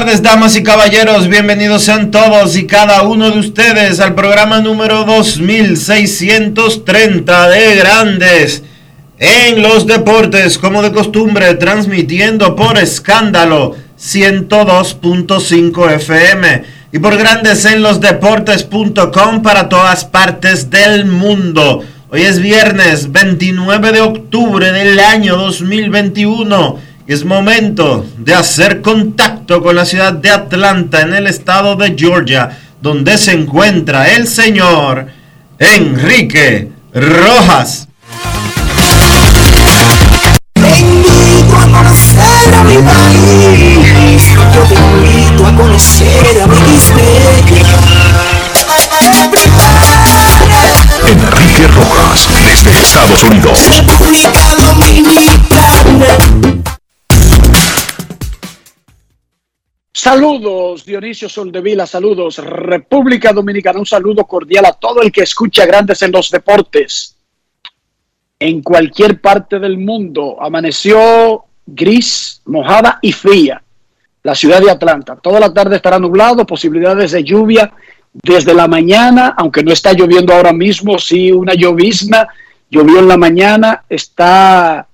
Tardes, damas y caballeros. Bienvenidos sean todos y cada uno de ustedes al programa número 2630 de Grandes en los Deportes, como de costumbre, transmitiendo por escándalo 102.5 FM y por Grandes en los Deportes.com para todas partes del mundo. Hoy es viernes 29 de octubre del año 2021. Es momento de hacer contacto con la ciudad de Atlanta en el estado de Georgia, donde se encuentra el señor Enrique Rojas. Te invito a conocer a mi país. Yo te invito a conocer a mi Enrique Rojas desde Estados Unidos. República Dominicana. Saludos, Dionisio Soldevila, saludos, República Dominicana, un saludo cordial a todo el que escucha Grandes en los Deportes. En cualquier parte del mundo amaneció gris, mojada y fría la ciudad de Atlanta. Toda la tarde estará nublado, posibilidades de lluvia desde la mañana, aunque no está lloviendo ahora mismo, sí una llovizna, llovió en la mañana, está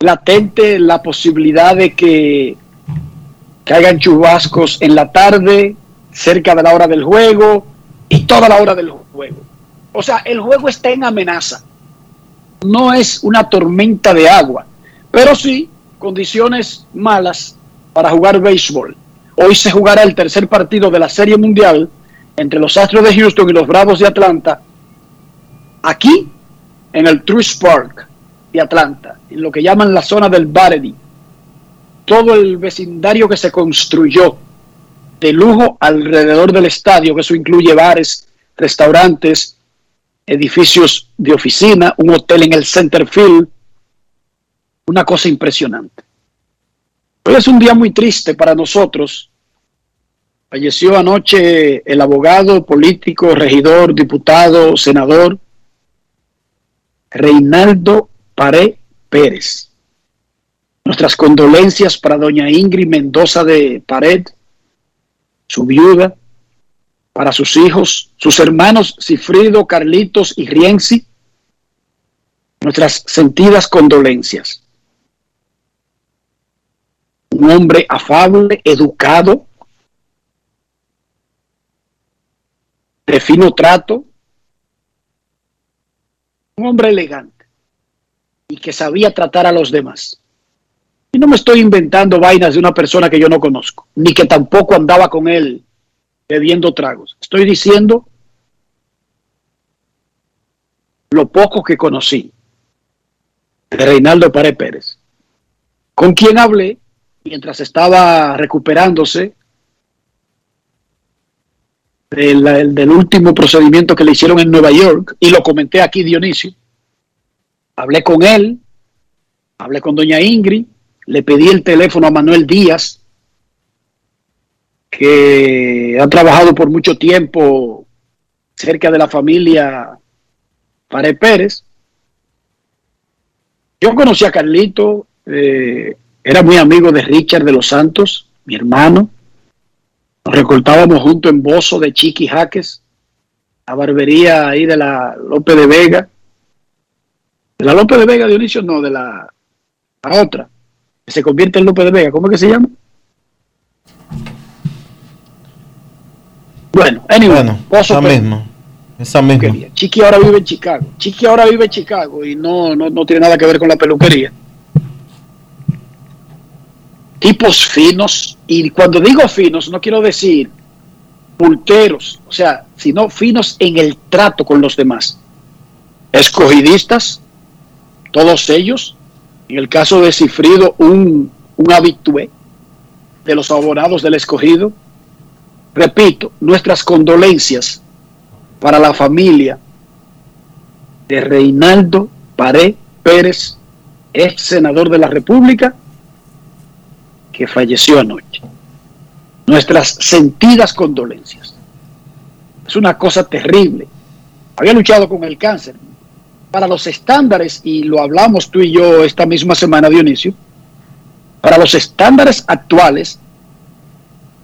latente la posibilidad de que caigan chubascos en la tarde, cerca de la hora del juego y toda la hora del juego. O sea, el juego está en amenaza. No es una tormenta de agua, pero sí condiciones malas para jugar béisbol. Hoy se jugará el tercer partido de la Serie Mundial entre los Astros de Houston y los Bravos de Atlanta, aquí en el Truist Park de Atlanta, en lo que llaman la zona del Baredy todo el vecindario que se construyó de lujo alrededor del estadio, que eso incluye bares, restaurantes, edificios de oficina, un hotel en el Centerfield, una cosa impresionante. Hoy es un día muy triste para nosotros. Falleció anoche el abogado, político, regidor, diputado, senador, Reinaldo Paré Pérez. Nuestras condolencias para doña Ingrid Mendoza de Pared, su viuda, para sus hijos, sus hermanos Cifrido, Carlitos y Rienzi. Nuestras sentidas condolencias. Un hombre afable, educado, de fino trato, un hombre elegante y que sabía tratar a los demás. Y no me estoy inventando vainas de una persona que yo no conozco, ni que tampoco andaba con él bebiendo tragos. Estoy diciendo lo poco que conocí de Reinaldo Párez Pérez, con quien hablé mientras estaba recuperándose del, del último procedimiento que le hicieron en Nueva York, y lo comenté aquí, Dionisio. Hablé con él, hablé con doña Ingrid, le pedí el teléfono a Manuel Díaz, que ha trabajado por mucho tiempo cerca de la familia Pare Pérez. Yo conocí a Carlito, eh, era muy amigo de Richard de los Santos, mi hermano. Nos recortábamos juntos en Bozo de Chiqui Jaques, la barbería ahí de la López de Vega. De la López de Vega, Dionisio, no, de la, otra, se convierte en López de Vega. ¿Cómo es que se llama? Bueno, anyway, Bueno, esa misma. Esa misma. peluquería. Chiqui ahora vive en Chicago. Chiqui ahora vive en Chicago y no, no, no tiene nada que ver con la peluquería. Tipos finos, y cuando digo finos, no quiero decir pulteros, o sea, sino finos en el trato con los demás. Escogidistas, todos ellos, en el caso de Cifrido, un, habitué de los abonados del escogido. Repito, nuestras condolencias para la familia de Reinaldo Paré Pérez, ex senador de la República, que falleció anoche. Nuestras sentidas condolencias. Es una cosa terrible. Había luchado con el cáncer. Para los estándares, y lo hablamos tú y yo esta misma semana, Dionisio, para los estándares actuales,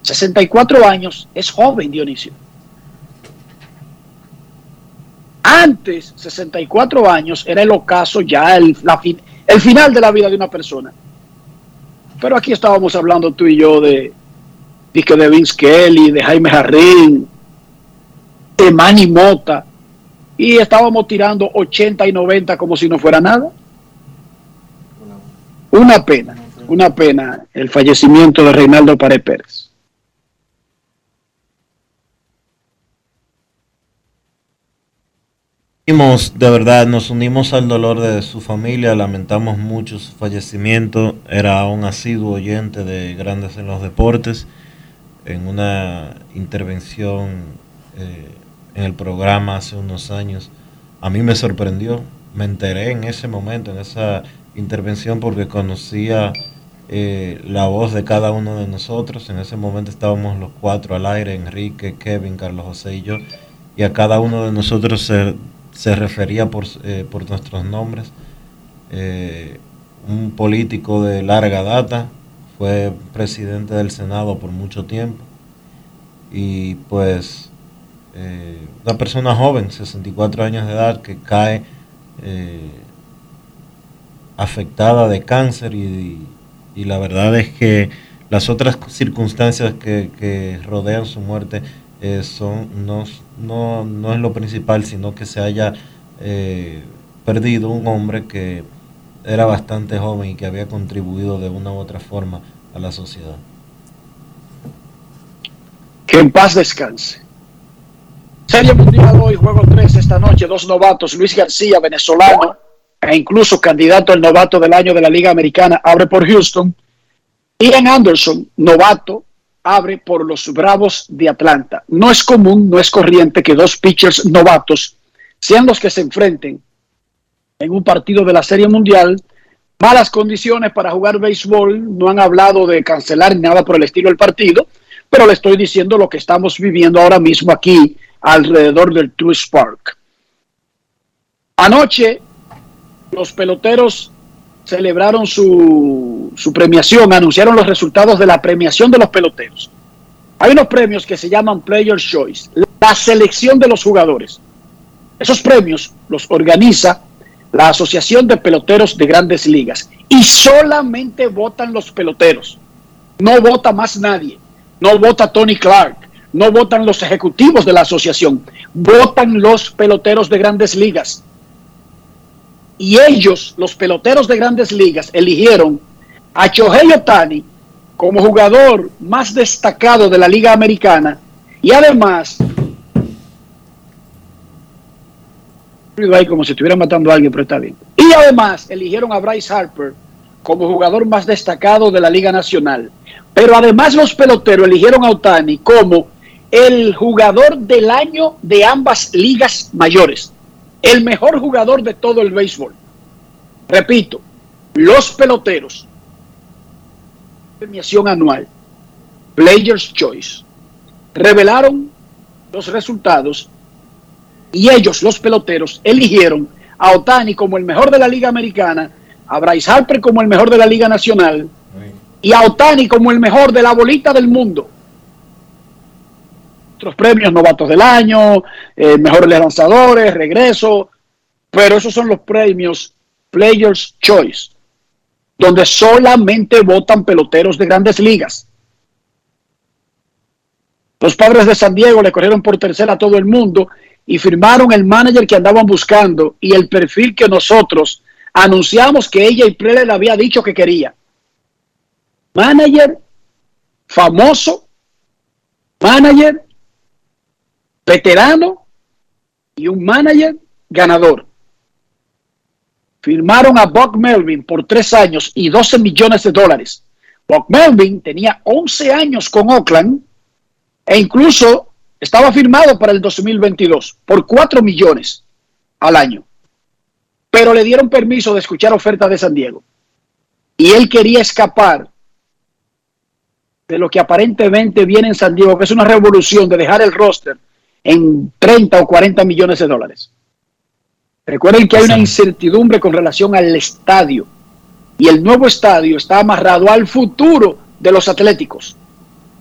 64 años es joven, Dionisio. Antes, 64 años, era el ocaso ya el, la fin- el final de la vida de una persona. Pero aquí estábamos hablando tú y yo de, de, Vince Kelly, de Jaime Jarrín, de Manny Mota, y estábamos tirando 80 y 90 como si no fuera nada. Una pena, una pena el fallecimiento de Reinaldo Pared Pérez. De verdad, nos unimos al dolor de su familia, lamentamos mucho su fallecimiento, era un asiduo oyente de Grandes en los Deportes, en una intervención eh, en el programa hace unos años, a mí me sorprendió, me enteré en ese momento, en esa intervención, porque conocía eh, la voz de cada uno de nosotros, en ese momento estábamos los cuatro al aire, Enrique, Kevin, Carlos José y yo, y a cada uno de nosotros se, se refería por, eh, por nuestros nombres. Eh, un político de larga data, fue presidente del Senado por mucho tiempo y pues eh, una persona joven, 64 años de edad, que cae eh, afectada de cáncer y, la verdad es que las otras circunstancias que, rodean su muerte eh, son no, no, no es lo principal, sino que se haya perdido un hombre que era bastante joven y que había contribuido de una u otra forma a la sociedad. Que en paz descanse. Serie Mundial hoy, juego 3 esta noche, dos novatos, Luis García, venezolano, e incluso candidato al novato del año de la Liga Americana, abre por Houston. Ian Anderson, novato, abre por los Bravos de Atlanta. No es común, no es corriente que dos pitchers novatos sean los que se enfrenten en un partido de la Serie Mundial. Malas condiciones para jugar béisbol, no han hablado de cancelar ni nada por el estilo del partido, pero le estoy diciendo lo que estamos viviendo ahora mismo aquí alrededor del Truist Park. Anoche los peloteros celebraron su, su, premiación, anunciaron los resultados de la premiación de los peloteros. Hay unos premios que se llaman Player's Choice, la selección de los jugadores. Esos premios los organiza la Asociación de Peloteros de Grandes Ligas y solamente votan los peloteros. No vota más nadie. No vota Tony Clark. No votan los ejecutivos de la asociación. Votan los peloteros de Grandes Ligas. Y ellos, los peloteros de Grandes Ligas, eligieron a Shohei Otani como jugador más destacado de la Liga Americana y además como si estuviera matando a alguien, pero está bien. Y además eligieron a Bryce Harper como jugador más destacado de la Liga Nacional. Pero además los peloteros eligieron a Otani como el jugador del año de ambas ligas mayores. El mejor jugador de todo el béisbol. Repito, los peloteros. Premiación anual. Players Choice. Revelaron los resultados y ellos, los peloteros, eligieron a Otani como el mejor de la Liga Americana, a Bryce Harper como el mejor de la Liga Nacional y a Otani como el mejor de la bolita del mundo. Otros premios, novatos del año, eh, mejores lanzadores, regreso, pero esos son los premios Players Choice, donde solamente votan peloteros de grandes ligas. Los padres de San Diego le corrieron por tercera a todo el mundo y firmaron el manager que andaban buscando y el perfil que nosotros anunciamos que ella y Prele le había dicho que quería. Manager famoso, manager veterano y un manager ganador. Firmaron a Buck Melvin por tres años y 12 millones de dólares. Buck Melvin tenía 11 años con Oakland e incluso estaba firmado para el 2022 por 4 millones al año. Pero le dieron permiso de escuchar ofertas de San Diego. Y él quería escapar de lo que aparentemente viene en San Diego, que es una revolución de dejar el roster en 30 o 40 millones de dólares. Recuerden que hay una incertidumbre con relación al estadio. Y el nuevo estadio está amarrado al futuro de los Atléticos.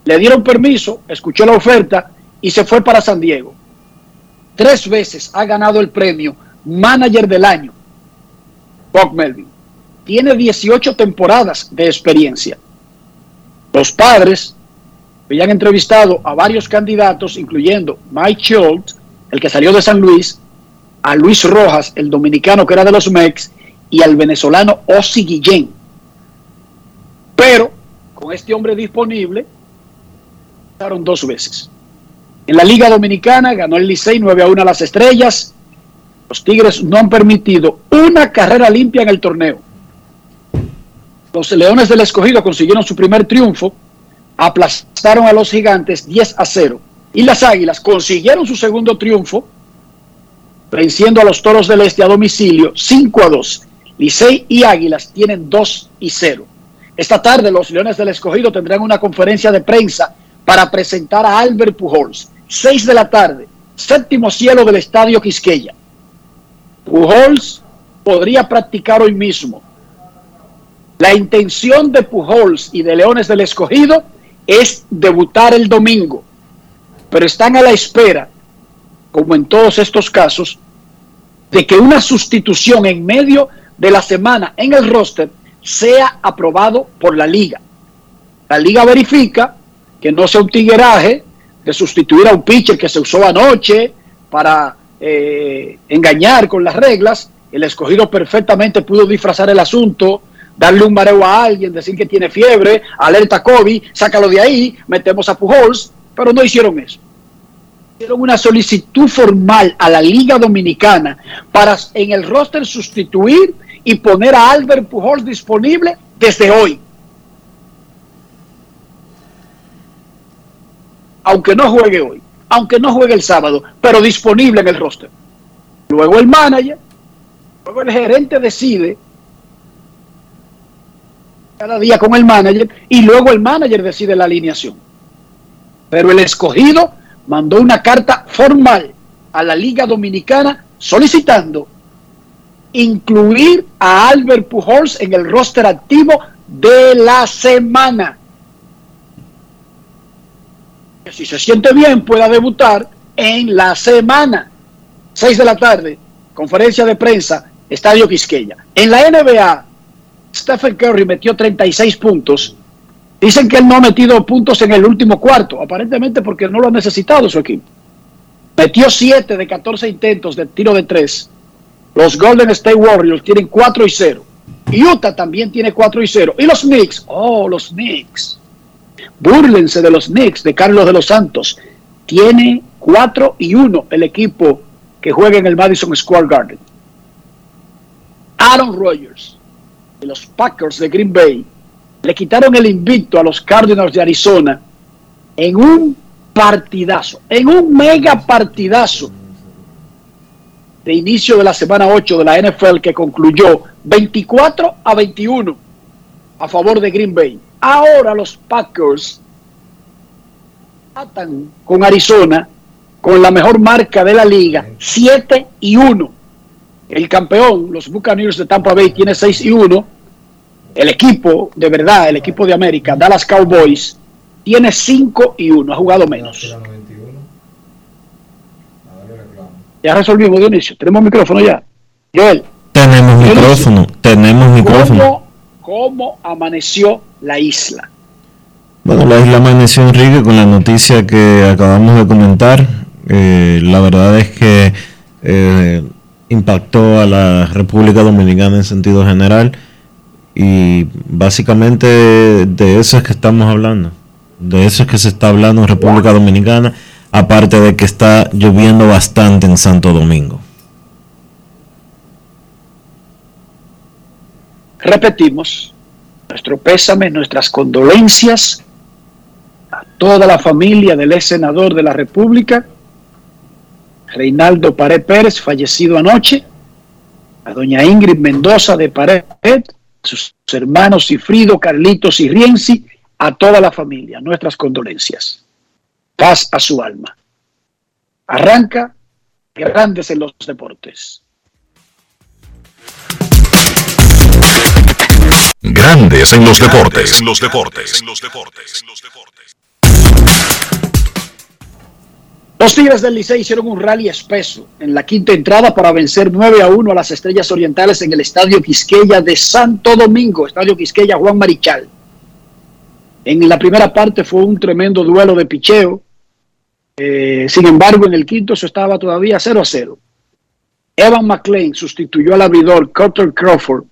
Le dieron permiso, escuchó la oferta y se fue para San Diego. Tres veces ha ganado el premio Manager del Año. Bob Melvin. Tiene 18 temporadas de experiencia. Los padres habían entrevistado a varios candidatos, incluyendo Mike Schultz, el que salió de San Luis, a Luis Rojas, el dominicano que era de los Mex, y al venezolano Ossi Guillén. Pero con este hombre disponible, pasaron dos veces. En la Liga Dominicana ganó el Licey 9 a 1 a las Estrellas. Los Tigres no han permitido una carrera limpia en el torneo. Los Leones del Escogido consiguieron su primer triunfo, aplastaron a los Gigantes 10 a 0. Y las Águilas consiguieron su segundo triunfo, venciendo a los Toros del Este a domicilio 5 a 2. Licey y Águilas tienen 2 y 0. Esta tarde los Leones del Escogido tendrán una conferencia de prensa para presentar a Albert Pujols. 6 de la tarde, séptimo cielo del Estadio Quisqueya. Pujols podría practicar hoy mismo. La intención de Pujols y de Leones del Escogido es debutar el domingo, pero están a la espera, como en todos estos casos, de que una sustitución en medio de la semana en el roster sea aprobado por la liga. La liga verifica que no sea un tigueraje de sustituir a un pitcher que se usó anoche para eh, engañar con las reglas. El escogido perfectamente pudo disfrazar el asunto, darle un mareo a alguien, decir que tiene fiebre, alerta Kobe, sácalo de ahí, metemos a Pujols, pero no hicieron eso. Hicieron una solicitud formal a la Liga Dominicana para en el roster sustituir y poner a Albert Pujols disponible desde hoy. aunque no juegue hoy, aunque no juegue el sábado, pero disponible en el roster. Luego el manager, luego el gerente decide cada día con el manager y luego el manager decide la alineación. Pero el escogido mandó una carta formal a la Liga Dominicana solicitando incluir a Albert Pujols en el roster activo de la semana si se siente bien, pueda debutar en la semana. 6 de la tarde, conferencia de prensa, Estadio Quisqueya. En la NBA, Stephen Curry metió 36 puntos. Dicen que él no ha metido puntos en el último cuarto, aparentemente porque no lo ha necesitado su equipo. Metió 7 de 14 intentos de tiro de 3. Los Golden State Warriors tienen 4 y 0. Utah también tiene 4 y 0. Y los Knicks, oh, los Knicks Búrlense de los Knicks de Carlos de los Santos. Tiene 4 y 1 el equipo que juega en el Madison Square Garden. Aaron Rodgers los Packers de Green Bay le quitaron el invicto a los Cardinals de Arizona en un partidazo, en un mega partidazo de inicio de la semana 8 de la NFL que concluyó 24 a 21 a favor de Green Bay. Ahora los Packers atan con Arizona con la mejor marca de la liga, 7 y 1. El campeón, los Buccaneers de Tampa Bay, tiene 6 y 1. El equipo, de verdad, el equipo de América, Dallas Cowboys, tiene 5 y 1, ha jugado menos. Ya resolvimos, Dionisio. Tenemos micrófono ya. Joel. Tenemos Dionisio, micrófono, tenemos micrófono. ¿Cómo, cómo amaneció la isla? Bueno, la isla amaneció Enrique con la noticia que acabamos de comentar. Eh, la verdad es que eh, impactó a la República Dominicana en sentido general y básicamente de eso es que estamos hablando. De eso es que se está hablando en República Dominicana, aparte de que está lloviendo bastante en Santo Domingo. Repetimos, nuestro pésame, nuestras condolencias a toda la familia del ex senador de la República, Reinaldo Pared Pérez, fallecido anoche, a doña Ingrid Mendoza de Pared, sus hermanos Cifrido, Carlitos y Rienzi, a toda la familia, nuestras condolencias. Paz a su alma. Arranca Grandes en los Deportes. Grandes en los deportes. En los deportes. En los deportes. Los Tigres del Licey hicieron un rally espeso en la quinta entrada para vencer 9 a 1 a las Estrellas Orientales en el Estadio Quisqueya de Santo Domingo, Estadio Quisqueya Juan Marichal. En la primera parte fue un tremendo duelo de picheo. Eh, sin embargo, en el quinto eso estaba todavía 0 a 0. Evan McLean sustituyó al abridor Carter Crawford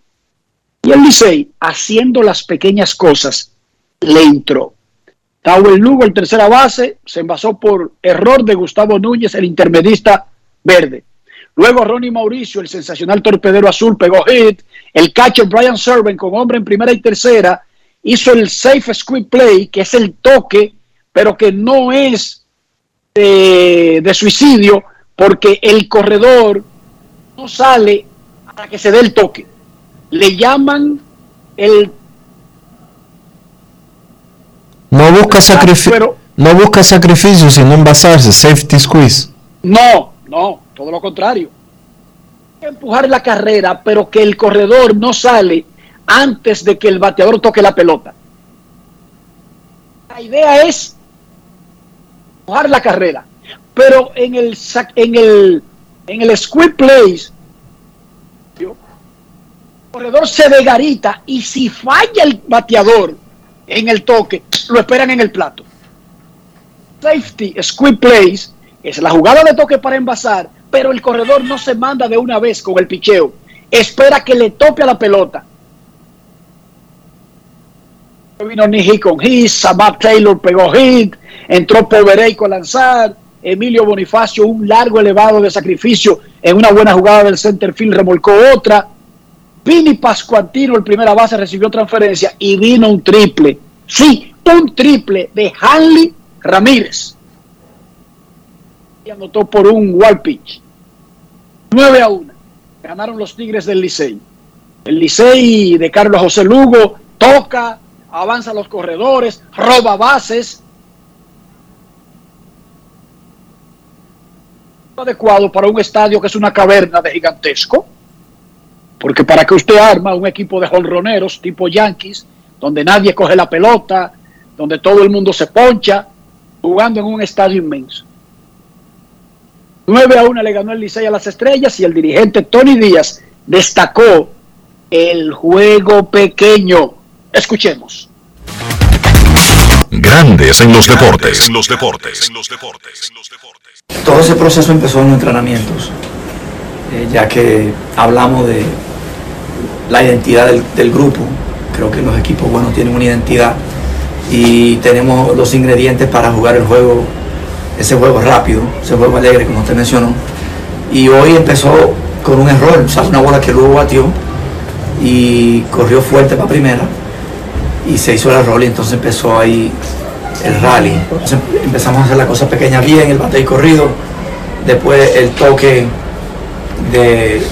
y el Licey, haciendo las pequeñas cosas, le entró. Tauel Lugo, el tercera base, se envasó por error de Gustavo Núñez, el intermedista verde. Luego Ronnie Mauricio, el sensacional torpedero azul, pegó hit. El catcher Brian Serven, con hombre en primera y tercera, hizo el safe squid play, que es el toque, pero que no es de, de suicidio, porque el corredor no sale para que se dé el toque. Le llaman el No busca, sacrifi- pero- no busca sacrificio, sino envasarse, safety squeeze. No, no, todo lo contrario. Empujar la carrera, pero que el corredor no sale antes de que el bateador toque la pelota. La idea es empujar la carrera, pero en el en el en el squid plays el corredor se degarita y si falla el bateador en el toque, lo esperan en el plato safety squid plays es la jugada de toque para envasar, pero el corredor no se manda de una vez con el picheo. Espera que le tope a la pelota. Vino Niji con hit, Sabat Taylor pegó hit, entró Povereico a lanzar, Emilio Bonifacio un largo elevado de sacrificio en una buena jugada del center field remolcó otra. Vini Pascuantino, el primera base, recibió transferencia y vino un triple. Sí, un triple de Hanley Ramírez. Y anotó por un wall pitch. 9 a 1. Ganaron los Tigres del Licey. El Licey de Carlos José Lugo toca, avanza los corredores, roba bases. Adecuado para un estadio que es una caverna de gigantesco. Porque para que usted arma un equipo de jonroneros tipo Yankees, donde nadie coge la pelota, donde todo el mundo se poncha, jugando en un estadio inmenso. 9 a 1 le ganó el Licey a las estrellas y el dirigente Tony Díaz destacó el juego pequeño. Escuchemos. Grandes en los deportes. En los deportes. En los deportes. Todo ese proceso empezó en los entrenamientos, eh, ya que hablamos de la identidad del, del grupo. Creo que los equipos buenos tienen una identidad y tenemos los ingredientes para jugar el juego, ese juego rápido, ese juego alegre, como usted mencionó. Y hoy empezó con un error, o sea, una bola que luego batió y corrió fuerte para primera y se hizo el error y entonces empezó ahí el rally. Entonces empezamos a hacer la cosa pequeña bien, el bate y corrido, después el toque de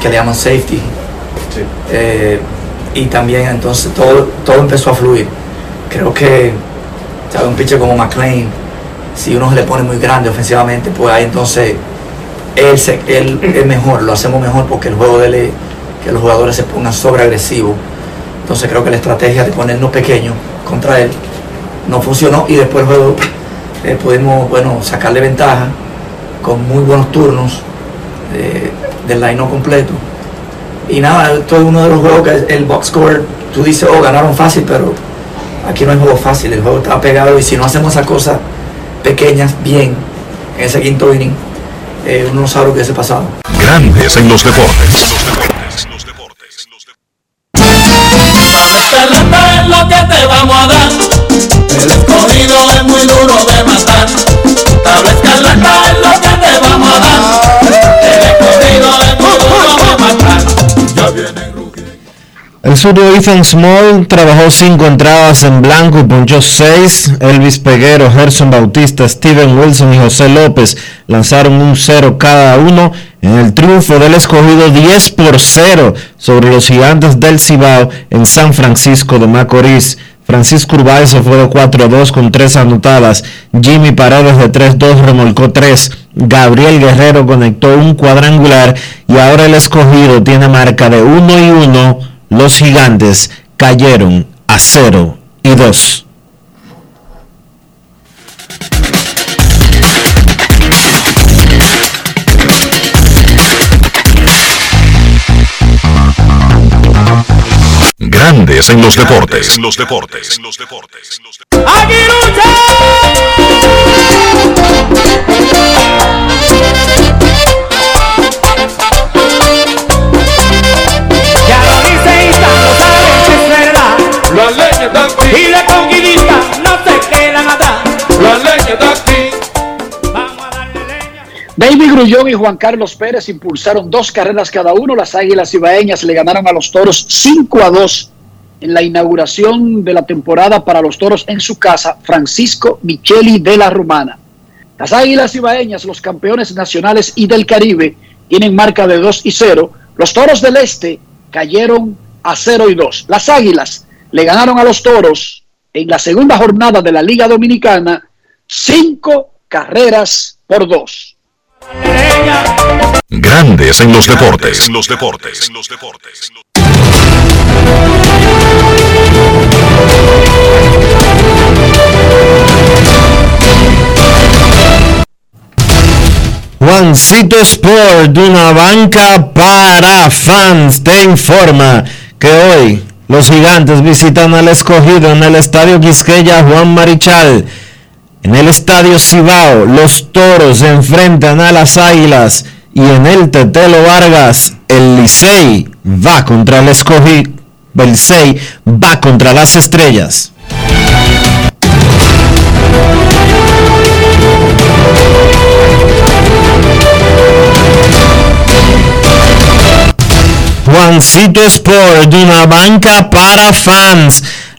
que le llaman safety. Eh, y también entonces todo, todo empezó a fluir. Creo que ¿sabe? un pitcher como McLean, si uno se le pone muy grande ofensivamente, pues ahí entonces él, se- él es mejor, lo hacemos mejor porque el juego de él que los jugadores se pongan sobre agresivos. Entonces creo que la estrategia de ponernos pequeños contra él no funcionó y después el juego eh, pudimos bueno, sacarle ventaja con muy buenos turnos eh, del line completo. Y nada, es uno de los juegos que el box score, tú dices, oh, ganaron fácil, pero aquí no hay juego fácil, el juego está pegado y si no hacemos esas cosas pequeñas bien en ese quinto inning, eh, uno no sabe lo que hubiese pasado. Grandes en los deportes. Pelota es lo que te vamos a dar. El escogido es muy duro de matar. Tabla escarlata es lo que te vamos a dar. El zurdo Ethan Small trabajó cinco entradas en blanco y ponchó seis. Elvis Peguero, Gerson Bautista, Steven Wilson y José López lanzaron un cero cada uno en el triunfo del escogido 10 por 0 sobre los gigantes del Cibao en San Francisco de Macorís. Francisco Urbáez se fue de 4 a 2 con 3 anotadas. Jimmy Paredes de 3-2 remolcó 3. Gabriel Guerrero conectó un cuadrangular y ahora el escogido tiene marca de 1 y 1. Los gigantes cayeron a 0 y 2. Grandes en los deportes. En los deportes. En los deportes. David Grullón y Juan Carlos Pérez impulsaron dos carreras cada uno. Las Águilas Ibaeñas le ganaron a los Toros 5 a 2 en la inauguración de la temporada para los Toros en su casa, Francisco Micheli de la Romana. Las Águilas Ibaeñas, los campeones nacionales y del Caribe, tienen marca de 2 y 0. Los Toros del Este cayeron a 0 y 2. Las Águilas le ganaron a los Toros en la segunda jornada de la Liga Dominicana 5 carreras por 2. Grandes en los deportes. En los deportes. En los deportes. Juancito Sport, una banca para fans, te informa que hoy los gigantes visitan al escogido en el Estadio Quisqueya Juan Marichal. En el Estadio Cibao, los toros se enfrentan a las águilas y en el Tetelo Vargas, el Licey va contra el escogido. El Licey va contra las estrellas. Juancito Sport, una banca para fans,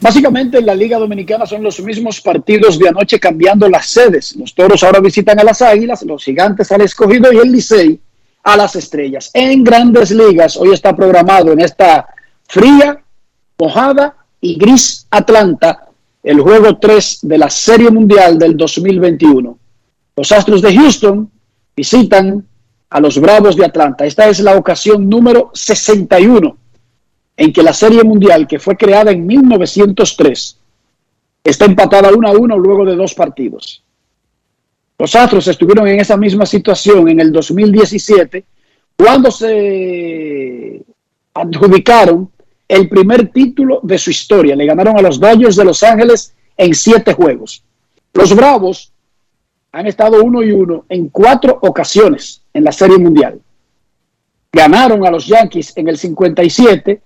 Básicamente en la Liga Dominicana son los mismos partidos de anoche cambiando las sedes. Los toros ahora visitan a las águilas, los gigantes al escogido y el Licey a las estrellas. En grandes ligas, hoy está programado en esta fría, mojada y gris Atlanta el juego 3 de la Serie Mundial del 2021. Los Astros de Houston visitan a los Bravos de Atlanta. Esta es la ocasión número 61 en que la Serie Mundial, que fue creada en 1903, está empatada 1 a 1 luego de dos partidos. Los Astros estuvieron en esa misma situación en el 2017 cuando se adjudicaron el primer título de su historia. Le ganaron a los Dodgers de Los Ángeles en siete juegos. Los Bravos han estado uno y uno en cuatro ocasiones en la Serie Mundial. Ganaron a los Yankees en el 57,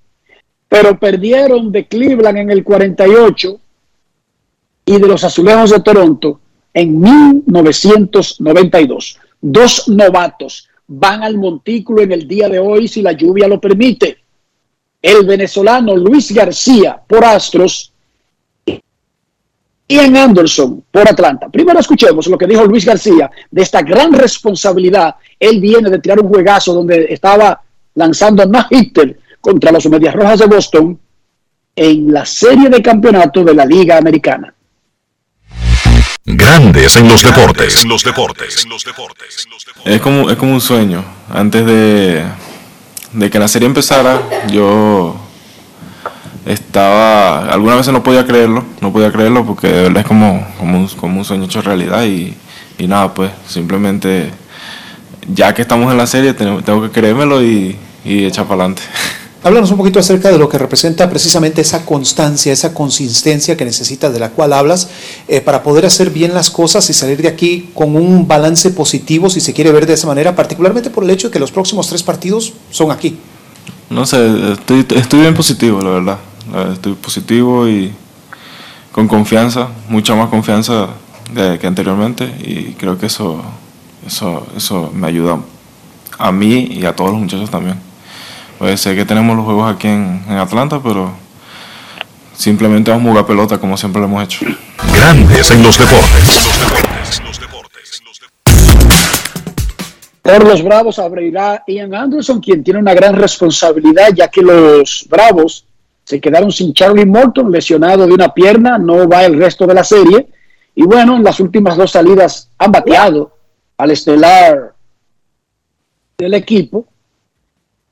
pero perdieron de Cleveland en el 48 y de los Azulejos de Toronto en 1992. Dos novatos van al montículo en el día de hoy si la lluvia lo permite. El venezolano Luis García por Astros y Ian Anderson por Atlanta. Primero escuchemos lo que dijo Luis García de esta gran responsabilidad. Él viene de tirar un juegazo donde estaba lanzando no hitter contra los Medias Rojas de Boston en la serie de campeonato de la Liga Americana. Grandes en los deportes. En los deportes. Es como, es como un sueño. Antes de, de que la serie empezara, yo estaba. Algunas veces no podía creerlo, no podía creerlo porque de verdad es como, como, un, como un sueño hecho realidad. Y, y nada, pues simplemente, ya que estamos en la serie, tengo, tengo que creérmelo y, y echar para adelante. Háblanos un poquito acerca de lo que representa precisamente esa constancia, esa consistencia que necesitas, de la cual hablas, eh, para poder hacer bien las cosas y salir de aquí con un balance positivo, si se quiere ver de esa manera, particularmente por el hecho de que los próximos tres partidos son aquí. No sé, estoy, estoy bien positivo, la verdad. Estoy positivo y con confianza, mucha más confianza de, que anteriormente y creo que eso, eso, eso me ayuda a mí y a todos los muchachos también. Pues sé que tenemos los juegos aquí en, en Atlanta, pero simplemente vamos a jugar pelota como siempre lo hemos hecho. Grandes en los deportes. Por los Bravos abrirá Ian Anderson, quien tiene una gran responsabilidad, ya que los Bravos se quedaron sin Charlie Morton, lesionado de una pierna, no va el resto de la serie. Y bueno, en las últimas dos salidas han bateado al estelar del equipo,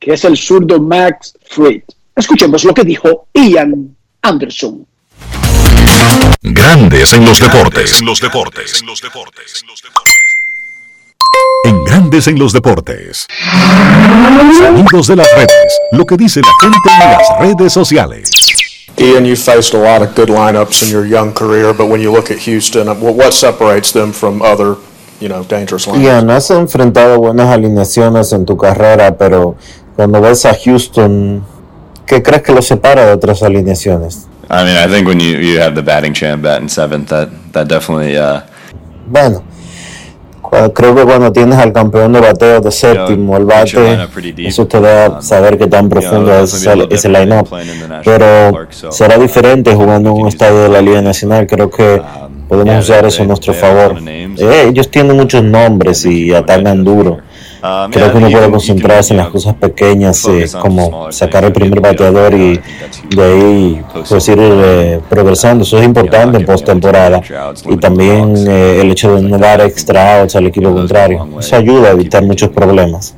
que es el zurdo Max Fried. Escuchemos lo que dijo Ian Anderson. Grandes en los deportes. En los deportes. En Grandes en los deportes. Sonidos de las redes. Lo que dice la gente en las redes sociales. Ian, you faced a lot of good lineups in your young career, but when you look at Houston, what what separates them from other, you know, dangerous lineups? Ian, has enfrentado buenas alineaciones en tu carrera, pero cuando ves a Houston, ¿qué crees que lo separa de otras alineaciones? I mean, I think when you, you have the batting champ bat in seventh, that that definitely uh, Bueno, creo que cuando tienes al campeón de bateo de séptimo, el bate, eso te da saber que tan profundo es ese line-up. Pero será diferente jugando en un estadio de la Liga Nacional. Creo que podemos usar eso a nuestro favor. Eh, ellos tienen muchos nombres y atacan duro. Creo que uno puede concentrarse en las cosas pequeñas, eh, como sacar el primer bateador y de ahí pues ir eh, progresando. Eso es importante en postemporada. Y también eh, el hecho de no dar extra outs al equipo contrario. Eso ayuda a evitar muchos problemas.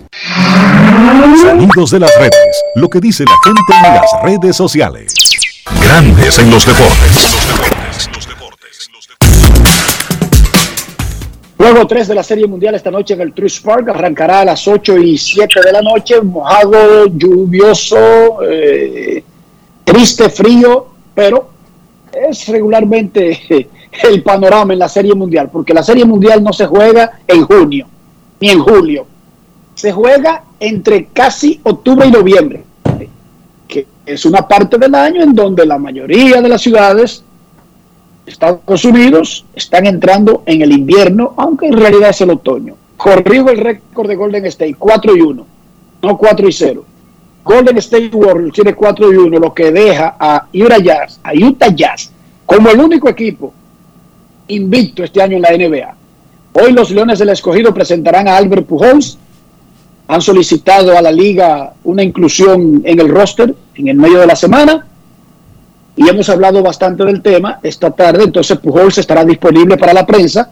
Sonidos de las redes. Lo que dice la gente en las redes sociales. Grandes en los deportes. Juego 3 de la Serie Mundial esta noche en el Truist Park. Arrancará a las 8 y 7 de la noche. Mojado, lluvioso, eh, triste, frío, pero es regularmente el panorama en la Serie Mundial, porque la Serie Mundial no se juega en junio ni en julio. Se juega entre casi octubre y noviembre, que es una parte del año en donde la mayoría de las ciudades Estados Unidos están entrando en el invierno, aunque en realidad es el otoño. Corrijo el récord de Golden State, 4 y 1, no 4 y 0. Golden State Warriors tiene 4 y 1, lo que deja a Utah Jazz, a Utah Jazz como el único equipo invicto este año en la NBA. Hoy los Leones del Escogido presentarán a Albert Pujols. Han solicitado a la liga una inclusión en el roster en el medio de la semana y hemos hablado bastante del tema esta tarde, entonces Pujols estará disponible para la prensa.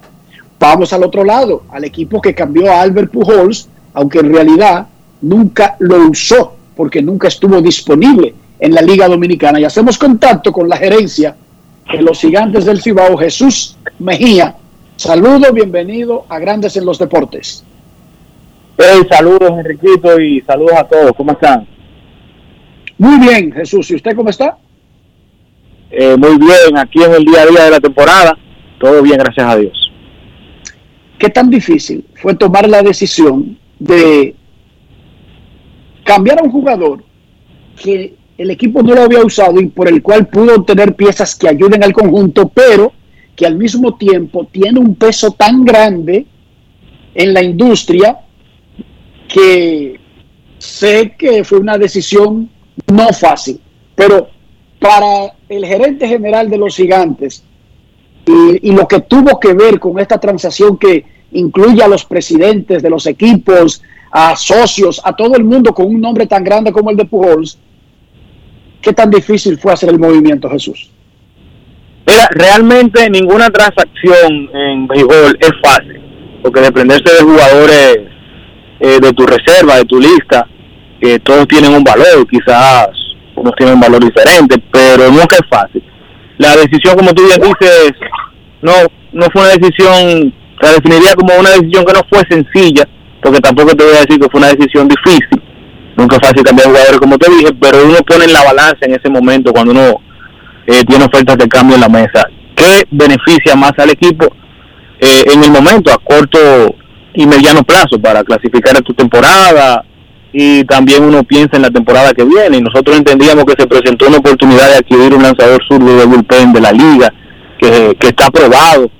Vamos al otro lado, al equipo que cambió a Albert Pujols aunque en realidad nunca lo usó porque nunca estuvo disponible en la Liga Dominicana. Y hacemos contacto con la gerencia de los gigantes del Cibao, Jesús Mejía. Saludo, bienvenido a Grandes en los Deportes. Hey, saludos Enriquito y saludos a todos. ¿Cómo están? Muy bien, Jesús. ¿Y usted cómo está? Eh, muy bien, aquí en el día a día de la temporada. Todo bien, gracias a Dios. ¿Qué tan difícil fue tomar la decisión de cambiar a un jugador que el equipo no lo había usado y por el cual pudo obtener piezas que ayuden al conjunto, pero que al mismo tiempo tiene un peso tan grande en la industria que sé que fue una decisión no fácil, pero para el gerente general de los gigantes y, y, lo que tuvo que ver con esta transacción que incluye a los presidentes de los equipos, a socios, a todo el mundo con un nombre tan grande como el de Pujols, ¿qué tan difícil fue hacer el movimiento, Jesús? Mira, realmente ninguna transacción en béisbol es fácil, porque desprenderse de jugadores eh, de tu reserva, de tu lista, que todos tienen un valor, quizás unos tienen un valor diferente, pero nunca es fácil. La decisión, como tú bien dices, no, no fue una decisión, la definiría como una decisión que no fue sencilla, porque tampoco te voy a decir que fue una decisión difícil. Nunca es fácil cambiar jugadores, como te dije, pero uno pone en la balanza en ese momento cuando uno eh, tiene ofertas de cambio en la mesa. ¿Qué beneficia más al equipo eh, en el momento, a corto y mediano plazo, para clasificar a tu temporada? Y también uno piensa en la temporada que viene. Y nosotros entendíamos que se presentó una oportunidad de adquirir un lanzador zurdo de bullpen de la liga, que, que está aprobado,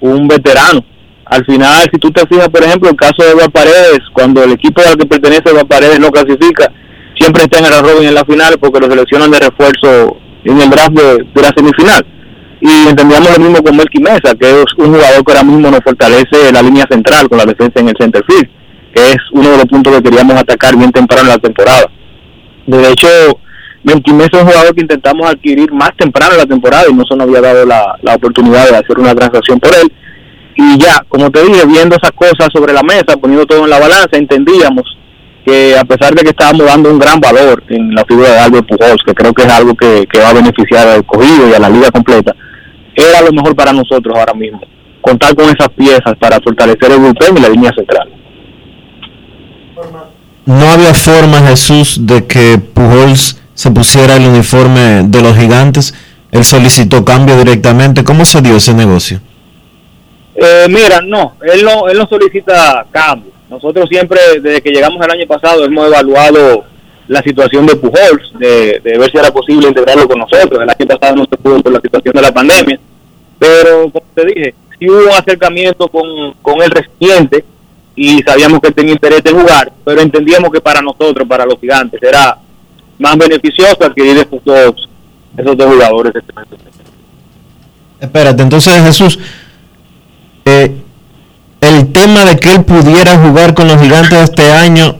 un veterano al final, si tú te fijas, por ejemplo, el caso de Eduardo Paredes, cuando el equipo al que pertenece Eduardo Paredes no clasifica, siempre está en el Robin en la final porque lo seleccionan de refuerzo en el draft de, de la semifinal. Y entendíamos lo mismo con Melky Mesa, que es un jugador que ahora mismo nos fortalece la línea central con la defensa en el center field, es uno de los puntos que queríamos atacar bien temprano en la temporada. De hecho, Melky Mesa es un jugador que intentamos adquirir más temprano en la temporada y no se nos había dado la, la oportunidad de hacer una transacción por él y ya, como te dije, viendo esas cosas sobre la mesa, poniendo todo en la balanza, entendíamos que a pesar de que estábamos dando un gran valor en la figura de Albert Pujols, que creo que es algo que, que va a beneficiar al cogido y a la liga completa, era lo mejor para nosotros ahora mismo, contar con esas piezas para fortalecer el bullpen y la línea central. No había forma, Jesús, de que Pujols se pusiera el uniforme de los gigantes. Él solicitó cambio directamente. ¿Cómo se dio ese negocio? Eh, mira, no, él no, él no solicita cambio. Nosotros siempre, desde que llegamos el año pasado, hemos evaluado la situación de Pujols, de, de, ver si era posible integrarlo con nosotros. El año pasado no se pudo por la situación de la pandemia, pero como te dije, sí hubo un acercamiento con, con el reciente y sabíamos que él tenía interés en jugar, pero entendíamos que para nosotros, para los gigantes, era más beneficioso adquirir esos dos, esos dos jugadores. Espérate, entonces Jesús, eh, el tema de que él pudiera jugar con los gigantes este año,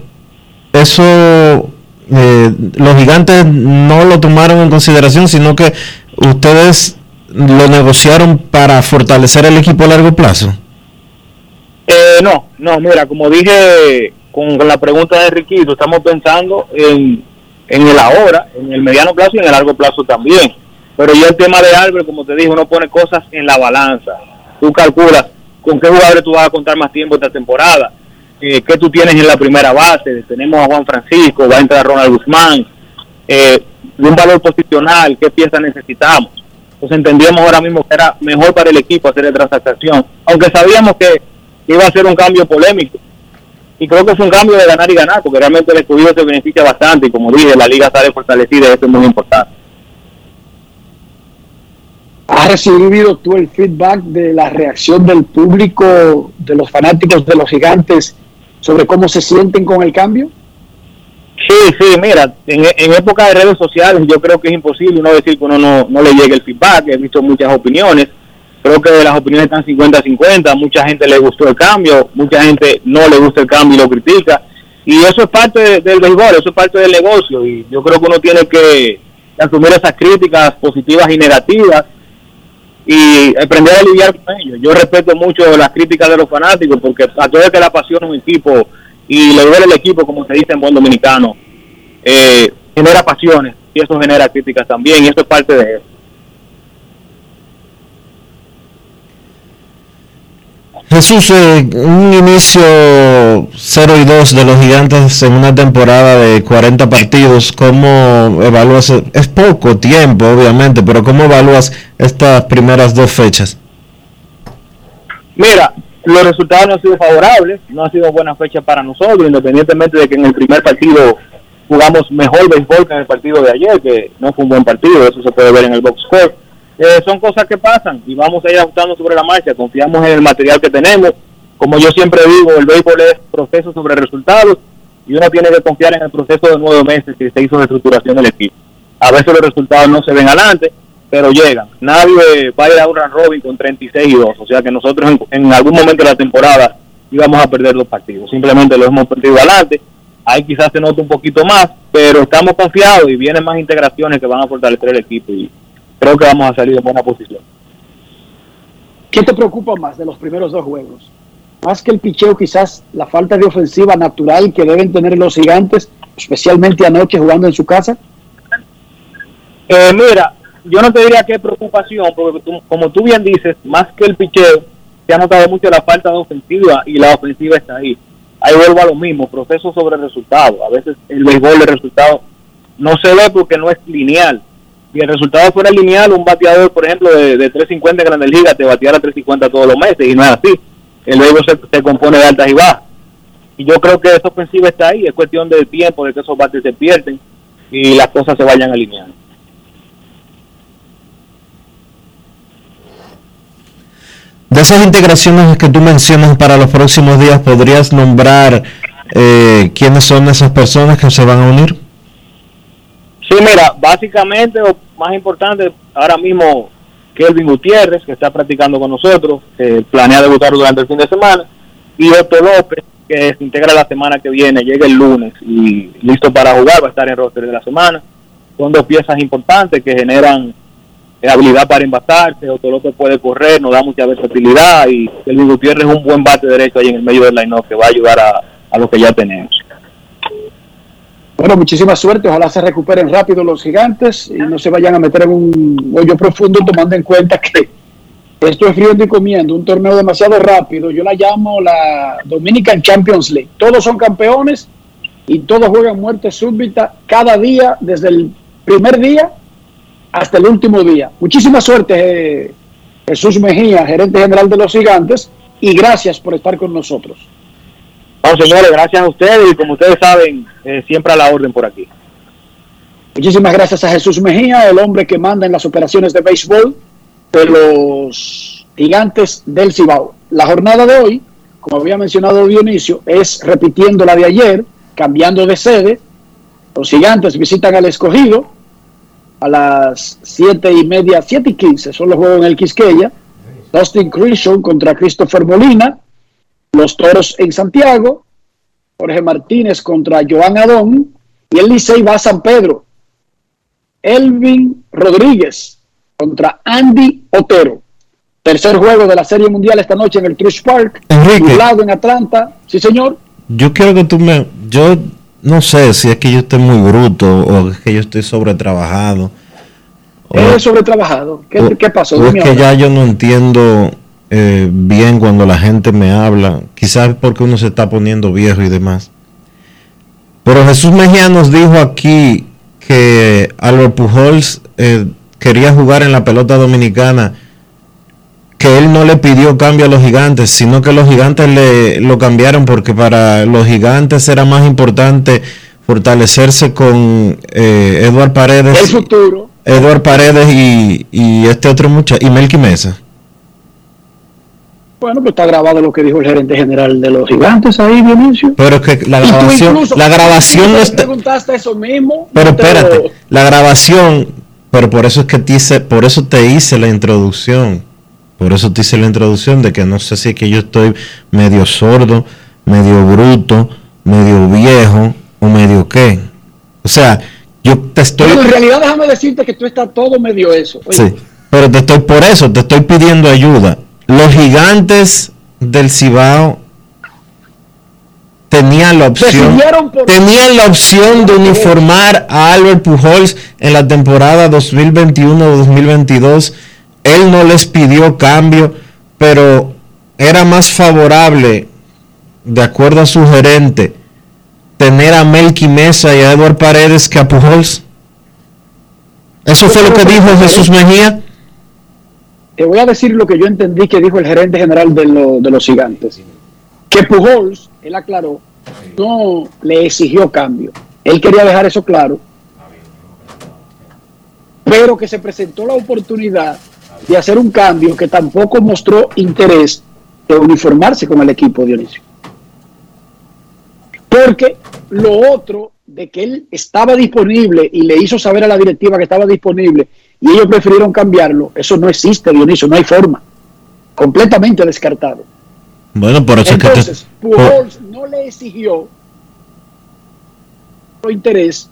eso eh, los gigantes no lo tomaron en consideración, sino que ustedes lo negociaron para fortalecer el equipo a largo plazo. Eh, no, no, mira, como dije con, la pregunta de Riquito, estamos pensando en, en el ahora, en el mediano plazo y en el largo plazo también. Pero ya el tema de Albert, como te dije, uno pone cosas en la balanza. Tú calculas con qué jugadores tú vas a contar más tiempo esta temporada, eh, qué tú tienes en la primera base, tenemos a Juan Francisco, va a entrar Ronald Guzmán, eh, de un valor posicional, qué piezas necesitamos. Entonces entendíamos ahora mismo que era mejor para el equipo hacer la transacción, aunque sabíamos que iba a ser un cambio polémico. Y creo que es un cambio de ganar y ganar, porque realmente el escogido se beneficia bastante y como dije, la liga sale fortalecida y eso es muy importante. ¿Has recibido tú el feedback de la reacción del público, de los fanáticos de los gigantes, sobre cómo se sienten con el cambio? Sí, sí, mira, en, en época de redes sociales yo creo que es imposible uno decir que uno no, no le llegue el feedback, he visto muchas opiniones, creo que las opiniones están 50-50, mucha gente le gustó el cambio, mucha gente no le gusta el cambio y lo critica, y eso es parte de, del béisbol, eso es parte del negocio, y yo creo que uno tiene que asumir esas críticas positivas y negativas, y aprender a lidiar con ellos. Yo respeto mucho las críticas de los fanáticos porque a todo el que le apasiona un equipo y le duele el equipo, como se dice en buen dominicano, eh, genera pasiones y eso genera críticas también y eso es parte de eso. Jesús, eh, un inicio 0 y 2 de los gigantes en una temporada de 40 partidos, ¿cómo evalúas? Es poco tiempo, obviamente, pero ¿cómo evalúas estas primeras dos fechas? Mira, los resultados no han sido favorables, no ha sido buena fecha para nosotros, independientemente de que en el primer partido jugamos mejor béisbol que en el partido de ayer, que no fue un buen partido, eso se puede ver en el box score. Eh, son cosas que pasan y vamos a ir ajustando sobre la marcha, confiamos en el material que tenemos. Como yo siempre digo, el béisbol es proceso sobre resultados y uno tiene que confiar en el proceso de nueve meses que se hizo de estructuración del equipo. A veces los resultados no se ven adelante, pero llegan. Nadie va a ir a un run robin con 36 y 2, o sea que nosotros en, en algún momento de la temporada íbamos a perder los partidos. Simplemente los hemos perdido adelante. Ahí quizás se nota un poquito más, pero estamos confiados y vienen más integraciones que van a fortalecer el equipo y creo que vamos a salir en buena posición. ¿Qué te preocupa más de los primeros dos juegos? Más que el picheo, quizás la falta de ofensiva natural que deben tener los gigantes, especialmente anoche jugando en su casa. Eh, mira, yo no te diría es preocupación, porque tú- como tú bien dices, más que el picheo, se ha notado mucho la falta de ofensiva y la ofensiva está ahí. Ahí vuelvo a lo mismo, proceso sobre resultado. A veces el béisbol de resultado no se ve porque no es lineal. Si el resultado fuera lineal, un bateador, por ejemplo, de, de 350 en Grandes Ligas te bateara 350 todos los meses y no es así. El se, se compone de altas y bajas. Y yo creo que esa ofensiva está ahí, es cuestión de tiempo de que esos bates se pierden y las cosas se vayan alineando. De esas integraciones que tú mencionas para los próximos días, ¿podrías nombrar eh, quiénes son esas personas que se van a unir? Sí, mira, básicamente, o más importante, ahora mismo Kelvin Gutiérrez, que está practicando con nosotros, planea debutar durante el fin de semana, y Otto López, que se integra la semana que viene, llega el lunes y listo para jugar, va a estar en roster de la semana. Son dos piezas importantes que generan eh, habilidad para envasarse, Otto López puede correr, nos da mucha versatilidad, y Kelvin Gutiérrez es un buen bate derecho ahí en el medio del line que va a ayudar a, a lo que ya tenemos. Bueno, muchísima suerte. Ojalá se recuperen rápido los gigantes y no se vayan a meter en un hoyo profundo tomando en cuenta que esto es frío y comiendo, un torneo demasiado rápido. Yo la llamo la Dominican Champions League. Todos son campeones y todos juegan muerte súbita cada día, desde el primer día hasta el último día. Muchísima suerte, eh, Jesús Mejía, gerente general de los gigantes, y gracias por estar con nosotros. Bueno, señores, gracias a ustedes y como ustedes saben, eh, siempre a la orden por aquí. Muchísimas gracias a Jesús Mejía, el hombre que manda en las operaciones de béisbol de los gigantes del Cibao. La jornada de hoy, como había mencionado Dionisio, es repitiendo la de ayer, cambiando de sede. Los gigantes visitan al escogido a las siete y media, siete y quince, son los juegos en el Quisqueya. Dustin Crenshaw contra Christopher Molina. Los toros en Santiago. Jorge Martínez contra Joan Adón. Y el Licey va a San Pedro. Elvin Rodríguez contra Andy Otero. Tercer juego de la Serie Mundial esta noche en el Truist Park. Enrique. lado en Atlanta. Sí, señor. Yo quiero que tú me... Yo no sé si es que yo estoy muy bruto o es que yo estoy sobretrabajado. He sobretrabajado. ¿Qué, o- qué pasó? o es que ya yo no entiendo eh, bien cuando la gente me habla. Quizás porque uno se está poniendo viejo y demás. Pero Jesús Mejía nos dijo aquí que Albert Pujols eh, quería jugar en la pelota dominicana, que él no le pidió cambio a los gigantes, sino que los gigantes le lo cambiaron porque para los gigantes era más importante fortalecerse con eh, Eduard Paredes. El futuro. Eduard Paredes y, y este otro muchacho, y Melqui Mesa. Bueno, pues está grabado lo que dijo el gerente general de los gigantes ahí, Dionisio. Pero es que la grabación, incluso- la grabación no está, preguntaste eso mismo. pero no te lo- espérate, la grabación, pero por eso es que te hice, por eso te hice la introducción, por eso te hice la introducción de que no sé si es que yo estoy medio sordo, medio bruto, medio viejo o medio qué. O sea, yo te estoy, Bueno, en realidad déjame decirte que tú estás todo medio eso. Oye, Sí, pero te estoy por eso, te estoy pidiendo ayuda. Los gigantes del Cibao tenían la opción tenían la opción de uniformar a Albert Pujols en la temporada 2021-2022 él no les pidió cambio pero era más favorable de acuerdo a su gerente tener a Melky Mesa y a Edward Paredes que a Pujols. Eso fue lo que dijo Jesús Mejía Te voy a decir lo que yo entendí que dijo el gerente general de, lo- de los gigantes. Que Pujols, él aclaró, no le exigió cambio. Él quería dejar eso claro. Pero que se presentó la oportunidad de hacer un cambio que tampoco mostró interés de uniformarse con el equipo Dionisio. Porque lo otro de que él estaba disponible y le hizo saber a la directiva que estaba disponible y ellos prefirieron cambiarlo, eso no existe, Dionisio, no hay forma. Completamente descartado. bueno por eso es que te- Entonces, Pujols no le exigió interés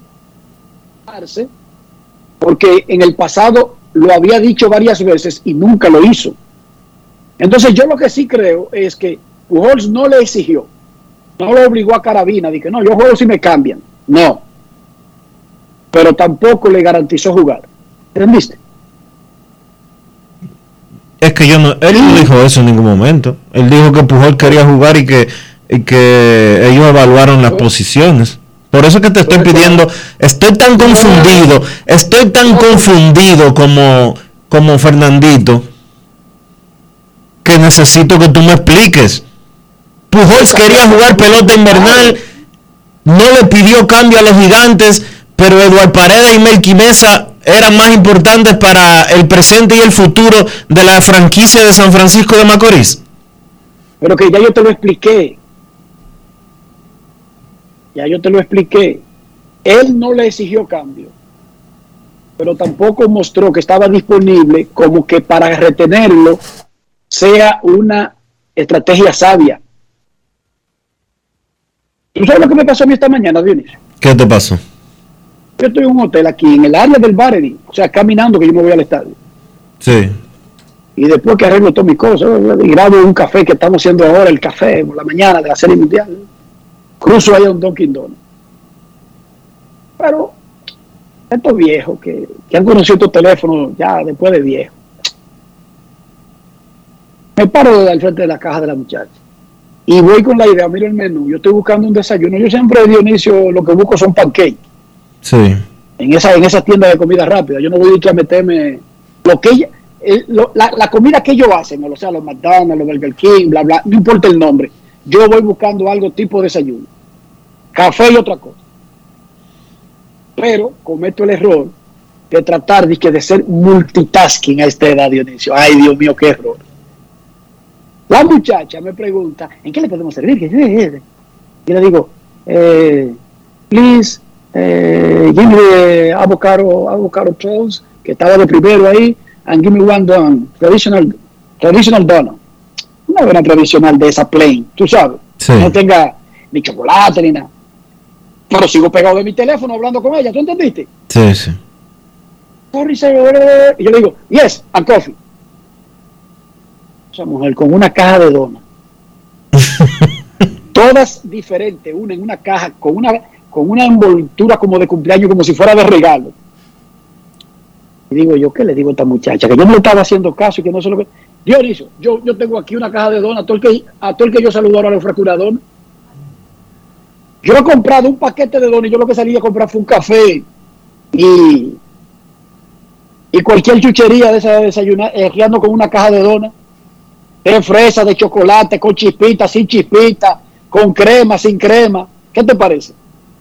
porque en el pasado lo había dicho varias veces y nunca lo hizo. Entonces yo lo que sí creo es que Pujols no le exigió, no lo obligó a Carabina, dije, no, yo juego si me cambian. No. Pero tampoco le garantizó jugar. ¿Entendiste? Es que yo no, él no dijo eso en ningún momento. Él dijo que Pujol quería jugar y que, y que ellos evaluaron las posiciones. Por eso que te estoy pidiendo, estoy tan confundido, estoy tan confundido como, como Fernandito, que necesito que tú me expliques. Pujols quería jugar pelota invernal, no le pidió cambio a los gigantes, pero Eduard Paredes y Melky Mesa eran más importantes para el presente y el futuro de la franquicia de San Francisco de Macorís. Pero que ya yo te lo expliqué. Ya yo te lo expliqué. Él no le exigió cambio, pero tampoco mostró que estaba disponible como que para retenerlo sea una estrategia sabia. ¿Tú sabes lo que me pasó a mí esta mañana, Dionisio? ¿Qué te pasó? Yo estoy en un hotel aquí, en el área del Baredy, o sea, caminando que yo me voy al estadio. Sí. Y después que arreglo todas mis cosas, y grabo un café que estamos haciendo ahora, el café por la mañana de la Serie Mundial, cruzo ahí a un Dunkin' Donuts. Pero estos viejos que, que han conocido estos teléfonos ya después de viejo, me paro al frente de la caja de la muchacha y voy con la idea, miro el menú, yo estoy buscando un desayuno, yo siempre Dionisio lo que busco son pancakes Sí. en esa en esa tienda de comida rápida. Yo no voy a ir a meterme lo que ella, el- lo- la, la comida que ellos hacen, o sea, los McDonald's, los Burger King, bla, bla, no importa el nombre. Yo voy buscando algo tipo desayuno, café y otra cosa. Pero cometo el error de tratar de, que de ser multitasking a esta edad, Dionisio. Ay, Dios mío, qué error. La muchacha me pregunta, ¿en qué le podemos servir? Y le digo, eh, please, eh, give me avocado, avocado toast, que estaba de primero ahí, and give me one don, traditional, traditional donut. Una buena tradicional de esa plain, tú sabes. Sí. No tenga ni chocolate ni nada. Pero sigo pegado de mi teléfono hablando con ella, ¿tú entendiste? Sí, sí. Sorry, sir. Y yo le digo, yes, and coffee. Esa mujer con una caja de donas. Todas diferentes, una en una caja, con una, con una envoltura como de cumpleaños, como si fuera de regalo. Y digo yo, ¿qué le digo a esta muchacha? Que yo no le estaba haciendo caso y que no sé lo. Dionisio, yo, yo tengo aquí una caja de donas, a todo el que, a todo el que yo saludo ahora le ofrezco una dona. Yo he comprado un paquete de donas y yo lo que salí a comprar fue un café y, y cualquier chuchería de esa de desayunar, eh, con una caja de donas, de fresa, de chocolate, con chispita, sin chispita, con crema, sin crema. ¿Qué te parece?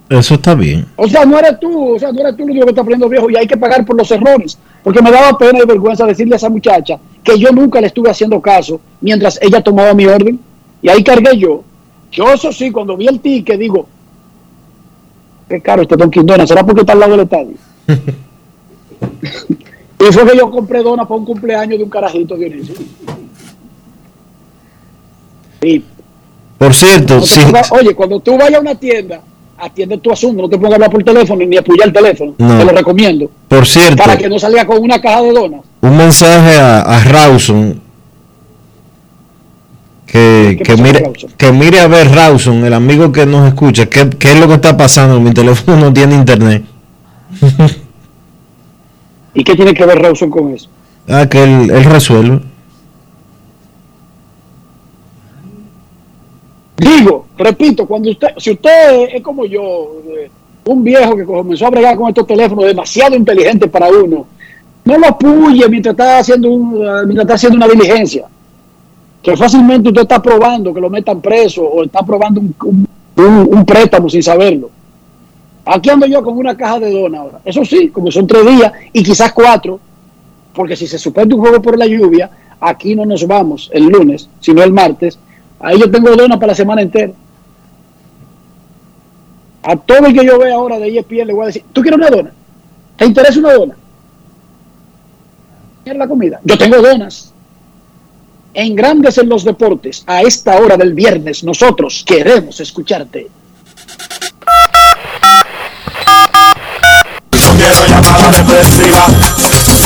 Eso está bien. O sea, no eres tú, o sea, no eres tú el único que está poniendo viejo y hay que pagar por los errores. Porque me daba pena y vergüenza decirle a esa muchacha que yo nunca le estuve haciendo caso mientras ella tomaba mi orden. Y ahí cargué yo. Yo, eso sí, cuando vi el ticket, digo, qué caro este Don Quindona, ¿será porque está al lado del estadio? y fue que yo compré dona para un cumpleaños de un carajito, Dionisio. Por cierto, sí. pongas- oye, cuando tú vayas a una tienda, atiende tu asunto, no te pongas a hablar por teléfono ni apoyar el teléfono. No. Te lo recomiendo. Por cierto, Para que no salga con una caja de donas. un mensaje a, a Rawson. Que, ¿Qué que mire, Rawson? que mire a ver Rawson, el amigo que nos escucha, qué, qué es lo que está pasando. Mi teléfono no tiene internet. ¿Y qué tiene que ver Rawson con eso? ah, que él, él resuelve. Digo, repito, cuando usted, si usted es como yo, eh, un viejo que comenzó a bregar con estos teléfonos demasiado inteligentes para uno, no lo apoye mientras está haciendo un, eh, mientras está haciendo una diligencia. Que fácilmente usted está probando que lo metan preso o está probando un préstamo sin saberlo. Aquí ando yo con una caja de dona ahora. Eso sí, como son tres días y quizás cuatro, porque si se suspende un juego por la lluvia, aquí no nos vamos el lunes, sino el martes. Ahí yo tengo dona para la semana entera. A todo el que yo vea ahora de ESPN le voy a decir, ¿tú quieres una dona? ¿Te interesa una dona? ¿Quieres la comida? Yo tengo donas. En Grandes en los Deportes, a esta hora del viernes, nosotros queremos escucharte. No quiero llamada depresiva.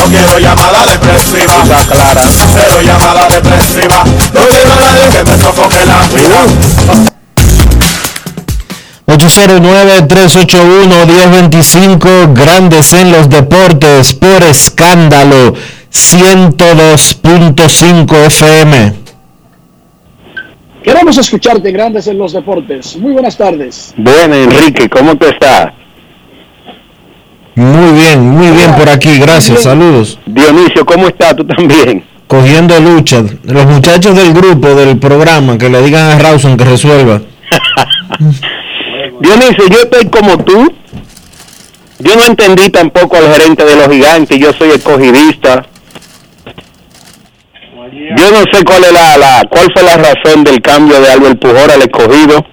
No quiero llamada depresiva. Cero llamada depresiva. No quiero a nadie que me sofoque la vida. 809-381-1025, Grandes en los Deportes, por escándalo, 102.5 FM. Queremos escucharte en Grandes en los Deportes. Muy buenas tardes. Bueno, Enrique, ¿cómo te estás? Muy bien, muy bien por aquí, gracias, saludos. Dionisio, ¿cómo estás? ¿Tú también? Cogiendo lucha, los muchachos del grupo, del programa, que le digan a Rawson que resuelva. Dionisio, yo estoy como tú. Yo no entendí tampoco al gerente de los gigantes, yo soy escogidista. Yo no sé cuál es la, la cuál fue la razón del cambio de Albert Pujol al escogido.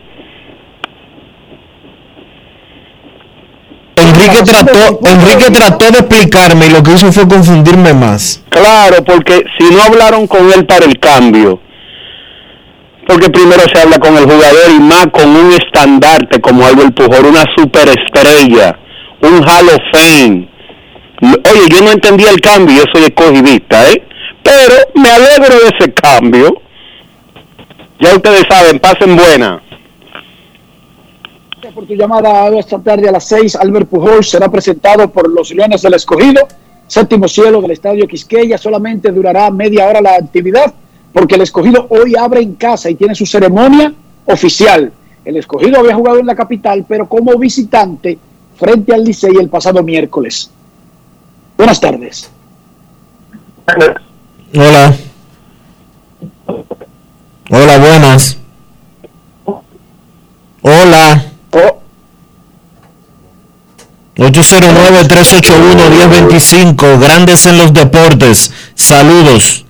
Enrique trató, Enrique trató de explicarme y lo que hizo fue confundirme más. Claro, porque si no hablaron con él para el cambio, porque primero se habla con el jugador y más con un estandarte como Albert Pujol, una superestrella, un Hall of Fame. Oye, yo no entendí el cambio, yo soy escogidista, ¿eh? Pero me alegro de ese cambio. Ya ustedes saben, pasen buena. Por tu llamada esta tarde a las 6. Albert Pujol será presentado por los Leones del Escogido. Séptimo cielo del Estadio Quisqueya. Solamente durará media hora la actividad porque el Escogido hoy abre en casa y tiene su ceremonia oficial. El Escogido había jugado en la capital, pero como visitante frente al Licey el pasado miércoles. Buenas tardes. Hola. Hola, buenas. Hola. 809-381-1025, Grandes en los Deportes. Saludos.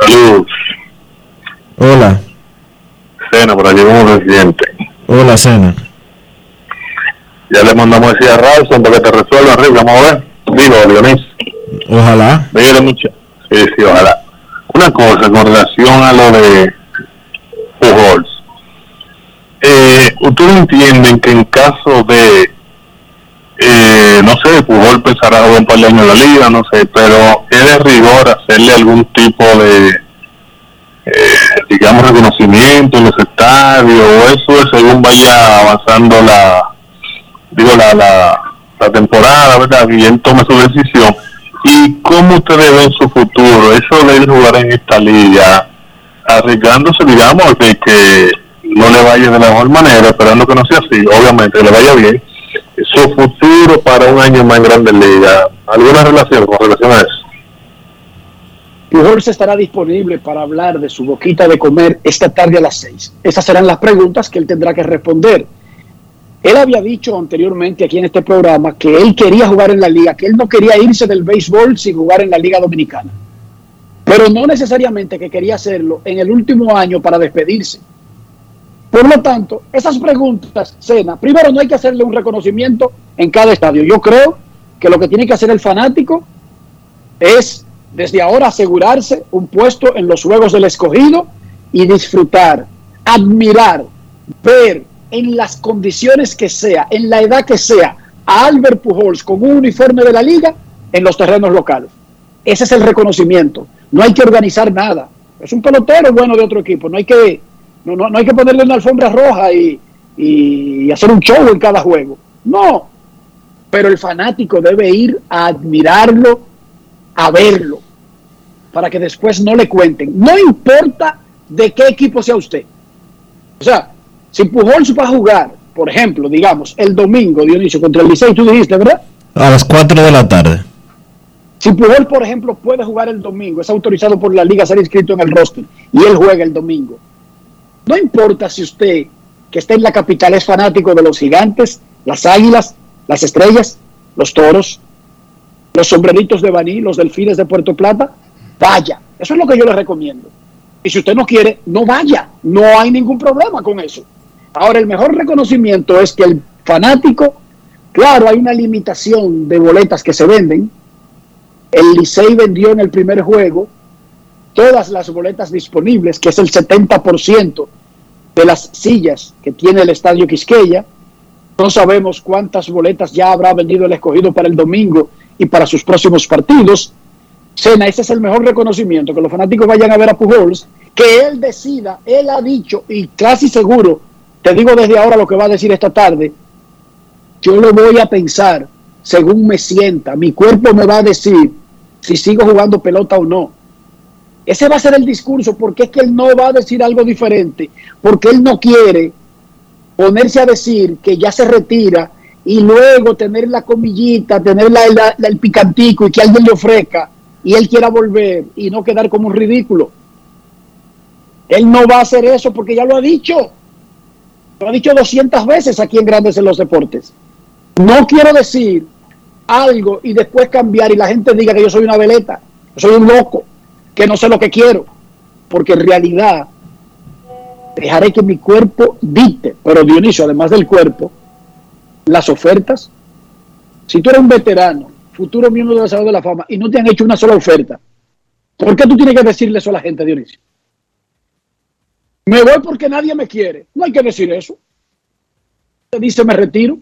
Saludos, Hola. Cena, por allí como residente. Hola, Cena. Ya le mandamos decir a Rawson para que te resuelva arriba, vamos a ver. Digo, Dionis, Ojalá. quiere mucho. Sí, sí, ojalá. Una cosa con relación a lo de Pujols. Eh, ¿Ustedes entienden que en caso de, eh, no sé, Pujol pensará jugar un par de años en la liga, no sé, pero es de rigor hacerle algún tipo de, eh, digamos, reconocimiento en los estadios, o eso es según vaya avanzando la, digo, la, la, la temporada, ¿verdad? Y él tome su decisión. ¿Y cómo ustedes ven su futuro? Eso de a jugar en esta liga, arriesgándose, digamos, de que no le vaya de la mejor manera, esperando que no sea así, obviamente, le vaya bien. Su futuro para un año más en Grandes Ligas, ¿alguna relación con relación a eso? Pujol se estará disponible para hablar de su boquita de comer esta tarde a las 6. Esas serán las preguntas que él tendrá que responder. Él había dicho anteriormente aquí en este programa que él quería jugar en la liga, que él no quería irse del béisbol sin jugar en la liga dominicana. Pero no necesariamente que quería hacerlo en el último año para despedirse. Por lo tanto, esas preguntas, Sena, primero no hay que hacerle un reconocimiento en cada estadio. Yo creo que lo que tiene que hacer el fanático es desde ahora asegurarse un puesto en los Juegos del Escogido y disfrutar, admirar, ver en las condiciones que sea, en la edad que sea, a Albert Pujols con un uniforme de la liga en los terrenos locales. Ese es el reconocimiento. No hay que organizar nada. Es un pelotero bueno de otro equipo. No hay que, no, no, no hay que ponerle una alfombra roja y, y hacer un show en cada juego. No. Pero el fanático debe ir a admirarlo, a verlo, para que después no le cuenten. No importa de qué equipo sea usted. O sea, si Pujols va a jugar, por ejemplo, digamos, el domingo, Dionisio, contra el Licey, tú dijiste, ¿verdad? A las 4 de la tarde. Si Pujol, por ejemplo, puede jugar el domingo, es autorizado por la liga a ser inscrito en el roster y él juega el domingo. No importa si usted, que está en la capital, es fanático de los gigantes, las águilas, las estrellas, los toros, los sombreritos de Baní, los delfines de Puerto Plata, vaya. Eso es lo que yo le recomiendo. Y si usted no quiere, no vaya. No hay ningún problema con eso. Ahora, el mejor reconocimiento es que el fanático, claro, hay una limitación de boletas que se venden, el Licey vendió en el primer juego todas las boletas disponibles, que es el 70% de las sillas que tiene el Estadio Quisqueya. No sabemos cuántas boletas ya habrá vendido el escogido para el domingo y para sus próximos partidos. Sena, ese es el mejor reconocimiento, que los fanáticos vayan a ver a Pujols, que él decida, él ha dicho, y casi seguro, te digo desde ahora lo que va a decir esta tarde, yo lo voy a pensar según me sienta. Mi cuerpo me va a decir si sigo jugando pelota o no. Ese va a ser el discurso, porque es que él no va a decir algo diferente, porque él no quiere ponerse a decir que ya se retira y luego tener la comillita, tener la, el picantico y que alguien le ofrezca y él quiera volver y no quedar como un ridículo. Él no va a hacer eso porque ya lo ha dicho. Lo ha dicho 200 veces aquí en Grandes en los Deportes. No quiero decir algo y después cambiar y la gente diga que yo soy una veleta, soy un loco, que no sé lo que quiero, porque en realidad dejaré que mi cuerpo dicte, pero Dionisio, además del cuerpo, las ofertas. Si tú eres un veterano, futuro miembro de la Salud de la Fama, y no te han hecho una sola oferta, ¿por qué tú tienes que decirle eso a la gente, Dionisio? Me voy porque nadie me quiere. No hay que decir eso. Te dice me retiro. O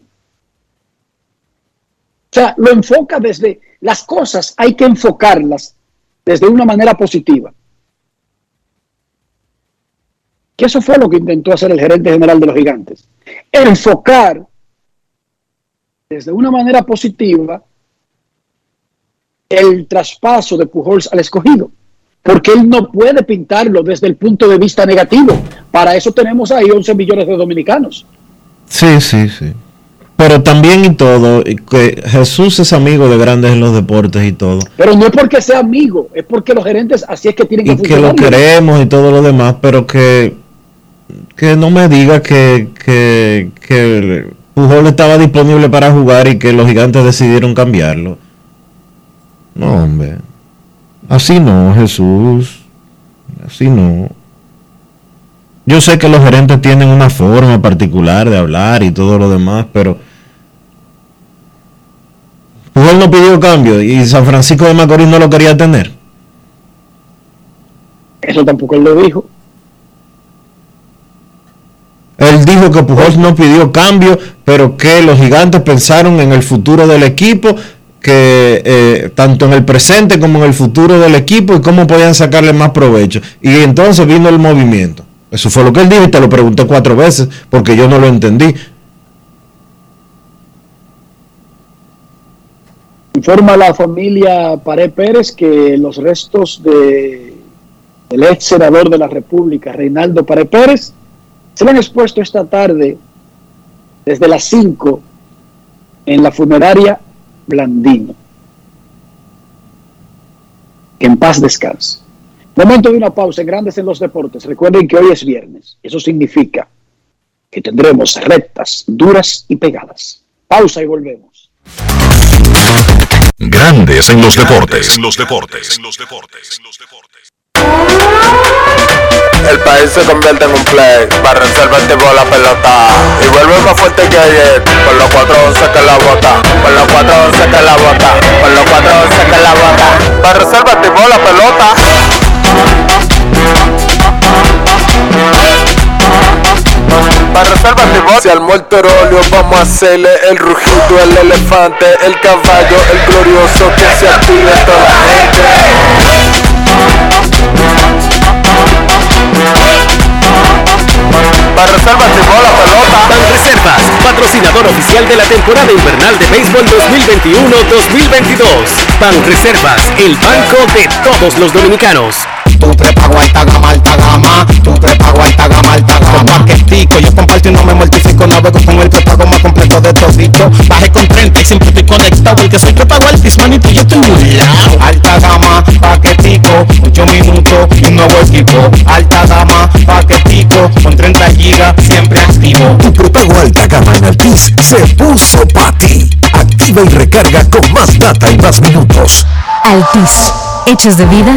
sea, lo enfoca desde las cosas, hay que enfocarlas desde una manera positiva. Que eso fue lo que intentó hacer el gerente general de los gigantes. Enfocar desde una manera positiva el traspaso de Pujols al escogido. Porque él no puede pintarlo desde el punto de vista negativo. Para eso tenemos ahí 11 millones de dominicanos. Sí, sí, sí. Pero también y todo, que Jesús es amigo de grandes en los deportes y todo. Pero no es porque sea amigo, es porque los gerentes así es que tienen que y que lo queremos y todo lo demás, pero que, que no me diga que, que, que Pujol estaba disponible para jugar y que los gigantes decidieron cambiarlo. No, hombre. Así no, Jesús. Así no. Yo sé que los gerentes tienen una forma particular de hablar y todo lo demás, pero Pujol no pidió cambio y San Francisco de Macorís no lo quería tener. Eso tampoco él lo dijo. Él dijo que Pujol no pidió cambio, pero que los gigantes pensaron en el futuro del equipo, que eh, tanto en el presente como en el futuro del equipo y cómo podían sacarle más provecho. Y entonces vino el movimiento. Eso fue lo que él dijo y te lo pregunté cuatro veces porque yo no lo entendí. Informa la familia Paré Pérez que los restos de el ex senador de la República, Reinaldo Paré Pérez, se han expuesto esta tarde desde las 5 en la funeraria Blandino. Que en paz descanse. Momento de una pausa en Grandes en los Deportes. Recuerden que hoy es viernes. Eso significa que tendremos rectas, duras y pegadas. Pausa y volvemos. Grandes en los deportes. En los deportes. En los deportes. El país se convierte en un play para reservar el tipo la pelota y vuelve más fuerte que ayer por los 411 que la bota, por los 411 que la bota, por los 411 que la bota, para reservar el tipo la pelota. Para reservas de Se armó el vamos a hacerle el rugido, el elefante, el caballo, el glorioso que se active toda la gente. Para reservas de bola pelota. Pan Reservas, patrocinador oficial de la temporada invernal de béisbol 2021-2022. Pan Reservas, el banco de todos los dominicanos. Tu prepago alta gama, alta gama. Tu prepago alta gama, alta gama. Paquetico, yo comparto y no me mortifico. Navego con el prepago más completo de todito. Bajé con 30 y siempre estoy conectado. Porque soy prepago altis, manito, yo estoy muy lado. Alta gama, paquetico, 8 minutos y un nuevo equipo. Alta gama, paquetico, con 30 gigas, siempre activo. Tu prepago alta gama en Altis se puso para ti. Activa y recarga con más data y más minutos. Altis, hechos de vida,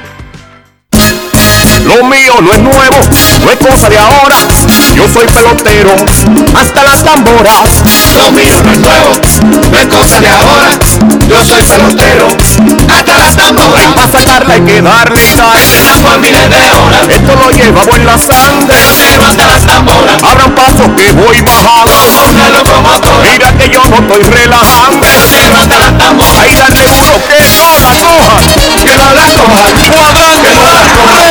Lo mío no es nuevo, no es cosa de ahora. Yo soy pelotero, hasta las tamboras. Lo mío no es nuevo, no es cosa de ahora. Yo soy pelotero, hasta las tamboras. Para sacarla hay que darle y dar. por miles de horas. Esto lo llevamos en la sangre. Pero hasta las tamboras. Abran paso que voy bajando. Mira que yo no estoy relajando. Pero hasta las tamboras. Ahí dale duro que no la coja. Que no la coja. Cuadrante. Que no la coja.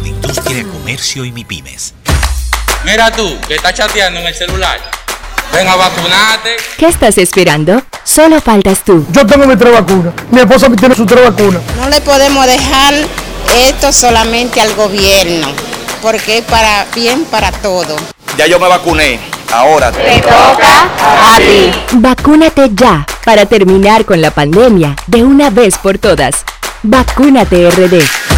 de Industria, Comercio y MIPIMES. Mira tú, que estás chateando en el celular. Ven a vacunarte. ¿Qué estás esperando? Solo faltas tú. Yo tengo mi tres vacunas. Mi esposa tiene sus tres vacunas. No le podemos dejar esto solamente al gobierno, porque es para bien para todo. Ya yo me vacuné. Ahora Te toca a ti. Vacúnate ya para terminar con la pandemia de una vez por todas. Vacúnate RD.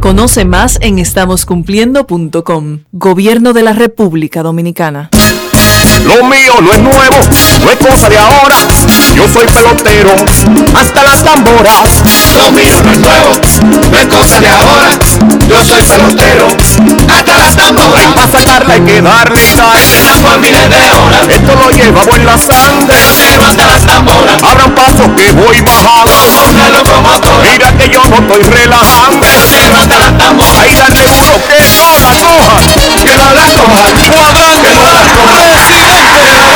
Conoce más en estamoscumpliendo.com. Gobierno de la República Dominicana. Lo mío no es nuevo, no es cosa de ahora. Yo soy pelotero, hasta las tamboras. Lo mío no es nuevo, no es cosa de ahora. Yo soy pelotero, hasta las tamboras. Para sacarla hay que darle y dar. por miles de horas. Esto lo llevamos en la sangre. Pero hasta las tamboras. Abran paso que voy bajando. Una locomotora. Mira que yo no estoy relajando. Pero hasta las tamboras. Ahí dale duro que no la coja. Que no la coja. Cuadrante. Que no la coja.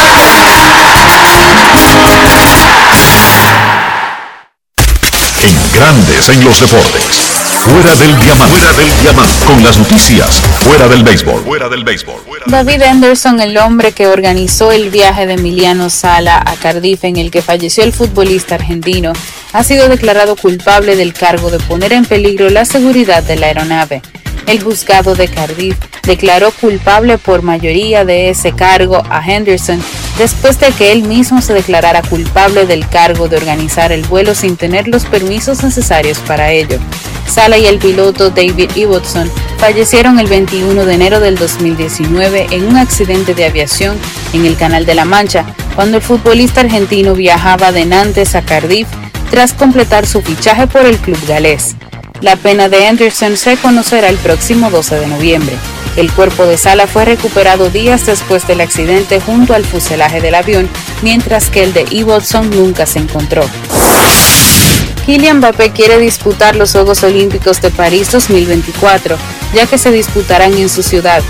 En Grandes en los deportes. Fuera del diamante. Fuera del diamante. Con las noticias. Fuera del béisbol. Fuera del béisbol. David Anderson, el hombre que organizó el viaje de Emiliano Sala a Cardiff en el que falleció el futbolista argentino, ha sido declarado culpable del cargo de poner en peligro la seguridad de la aeronave. El juzgado de Cardiff declaró culpable por mayoría de ese cargo a Henderson después de que él mismo se declarara culpable del cargo de organizar el vuelo sin tener los permisos necesarios para ello. Sala y el piloto David Ibbotson fallecieron el 21 de enero del 2019 en un accidente de aviación en el Canal de la Mancha, cuando el futbolista argentino viajaba de Nantes a Cardiff tras completar su fichaje por el club galés. La pena de Anderson se conocerá el próximo 12 de noviembre. El cuerpo de Sala fue recuperado días después del accidente junto al fuselaje del avión, mientras que el de Ibbotson nunca se encontró. Kylian Mbappé quiere disputar los Juegos Olímpicos de París 2024, ya que se disputarán en su ciudad.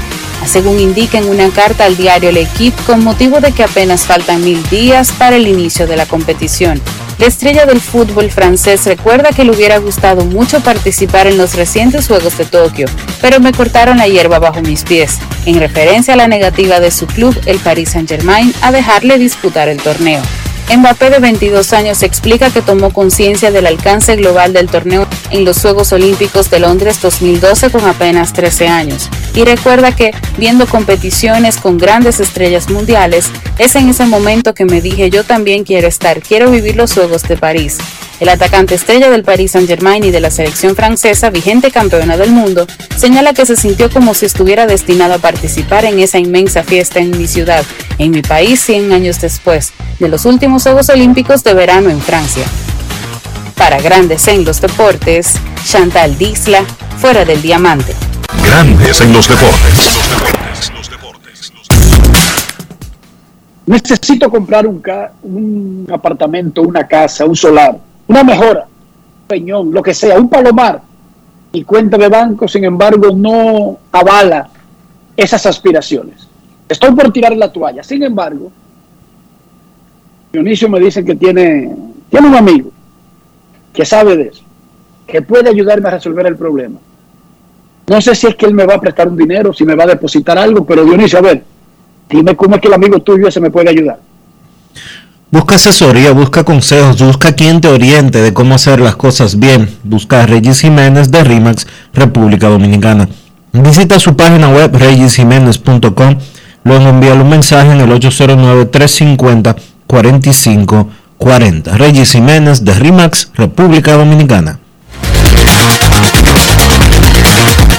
según indica en una carta al diario L'Equipe con motivo de que apenas faltan mil días para el inicio de la competición. La estrella del fútbol francés recuerda que le hubiera gustado mucho participar en los recientes Juegos de Tokio, pero me cortaron la hierba bajo mis pies, en referencia a la negativa de su club, el Paris Saint-Germain, a dejarle disputar el torneo. Mbappé de 22 años explica que tomó conciencia del alcance global del torneo en los Juegos Olímpicos de Londres 2012 con apenas 13 años y recuerda que viendo competiciones con grandes estrellas mundiales es en ese momento que me dije yo también quiero estar, quiero vivir los Juegos de París. El atacante estrella del Paris Saint-Germain y de la selección francesa, vigente campeona del mundo, señala que se sintió como si estuviera destinado a participar en esa inmensa fiesta en mi ciudad, en mi país 100 años después, de los últimos Juegos Olímpicos de verano en Francia. Para Grandes en los Deportes, Chantal Disla, fuera del diamante. Grandes en los deportes. Necesito comprar un, un apartamento, una casa, un solar, una mejora, un peñón, lo que sea, un palomar. Mi cuenta de banco, sin embargo, no avala esas aspiraciones. Estoy por tirar la toalla. Sin embargo, Dionisio me dice que tiene, tiene un amigo que sabe de eso, que puede ayudarme a resolver el problema. No sé si es que él me va a prestar un dinero, si me va a depositar algo, pero Dionisio, a ver, dime cómo es que el amigo tuyo ese me puede ayudar. Busca asesoría, busca consejos, busca quien te oriente de cómo hacer las cosas bien. Busca a Regis Jiménez de RIMAX, República Dominicana. Visita su página web regisjiménez.com, luego envíale un mensaje en el 809-350-4540. Regis Jiménez de RIMAX, República Dominicana.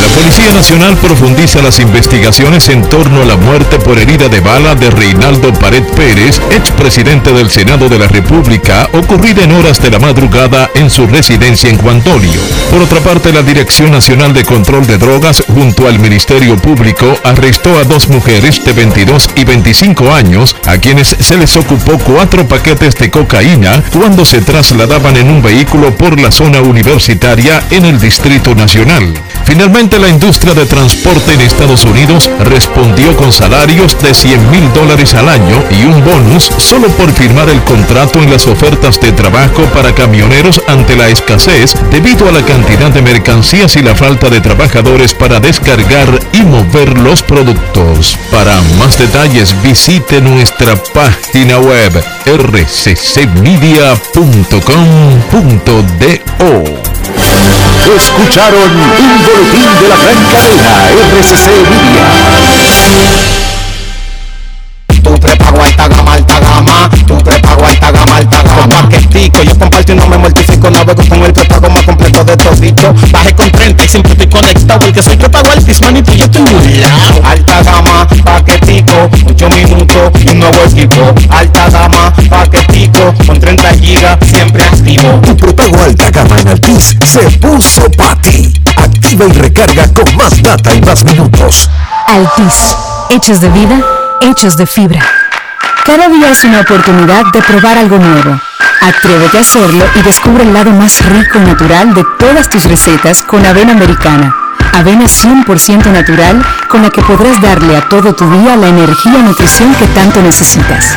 La Policía Nacional profundiza las investigaciones en torno a la muerte por herida de bala de Reinaldo Pared Pérez, expresidente del Senado de la República, ocurrida en horas de la madrugada en su residencia en Cuantolio. Por otra parte, la Dirección Nacional de Control de Drogas, junto al Ministerio Público, arrestó a dos mujeres de 22 y 25 años, a quienes se les ocupó cuatro paquetes de cocaína cuando se trasladaban en un vehículo por la zona universitaria en el Distrito Nacional. Finalmente, la industria de transporte en Estados Unidos respondió con salarios de 100 mil dólares al año y un bonus solo por firmar el contrato en las ofertas de trabajo para camioneros ante la escasez debido a la cantidad de mercancías y la falta de trabajadores para descargar y mover los productos. Para más detalles visite nuestra página web rccmedia.com.do. Escucharon un boletín de la gran cadena RCC Media. Tu prepago alta gama, alta gama. Tu prepago alta gama, alta gama. Paquetico, yo comparto y no me mortifico. Navego con el prepago más completo de todito. Bajé con 30 y siempre estoy conectado. Porque soy prepago altis, manito, yo estoy muy. Alta gama, paquetico, 8 minutos y un nuevo equipo. Alta gama, paquetico, con 30 gigas, siempre activo. Tu prepago alta gama en Altis se puso para ti. Activa y recarga con más data y más minutos. Altis, hechos de vida, hechos de fibra. Cada día es una oportunidad de probar algo nuevo. Atrévete a hacerlo y descubre el lado más rico y natural de todas tus recetas con avena americana. Avena 100% natural con la que podrás darle a todo tu día la energía y nutrición que tanto necesitas.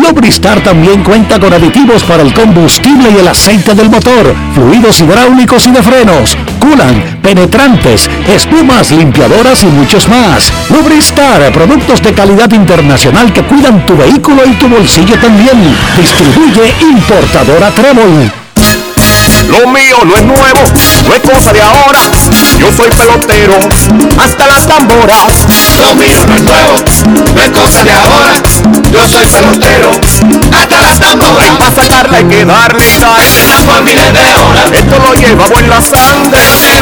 Lubristar también cuenta con aditivos para el combustible y el aceite del motor, fluidos hidráulicos y de frenos, culan, penetrantes, espumas, limpiadoras y muchos más. Lubristar, productos de calidad internacional que cuidan tu vehículo y tu bolsillo también. Distribuye importadora Trébol. Lo mío no es nuevo, no es cosa de ahora. Yo soy pelotero, hasta las tamboras. Lo mío no es nuevo, no es cosa de ahora. Yo soy pelotero, hasta las tamboras. Y para sacarla hay que darle y darle. Por miles de horas. Esto lo llevamos en la sangre.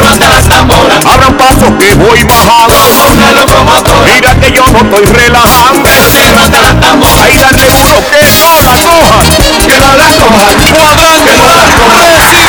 hasta las tamboras. Abran paso que voy bajando. Como una locomotora. Mira que yo no estoy relajando. hasta las tamboras. Ahí darle duro que no la coja. Que no la coja. Cuadrante. Que no la coja.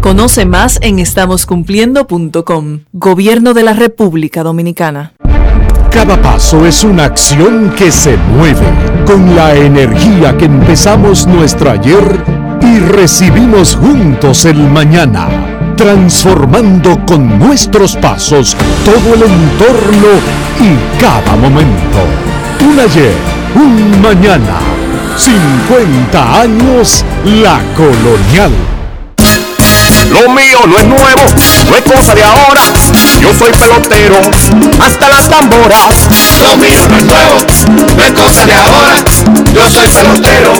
Conoce más en estamoscumpliendo.com. Gobierno de la República Dominicana. Cada paso es una acción que se mueve con la energía que empezamos nuestro ayer y recibimos juntos el mañana, transformando con nuestros pasos todo el entorno y cada momento. Un ayer, un mañana, 50 años la colonial. Lo mío no es nuevo, no es cosa de ahora. Yo soy pelotero, hasta las tamboras. Lo mío no es nuevo, no es cosa de ahora. Yo soy pelotero,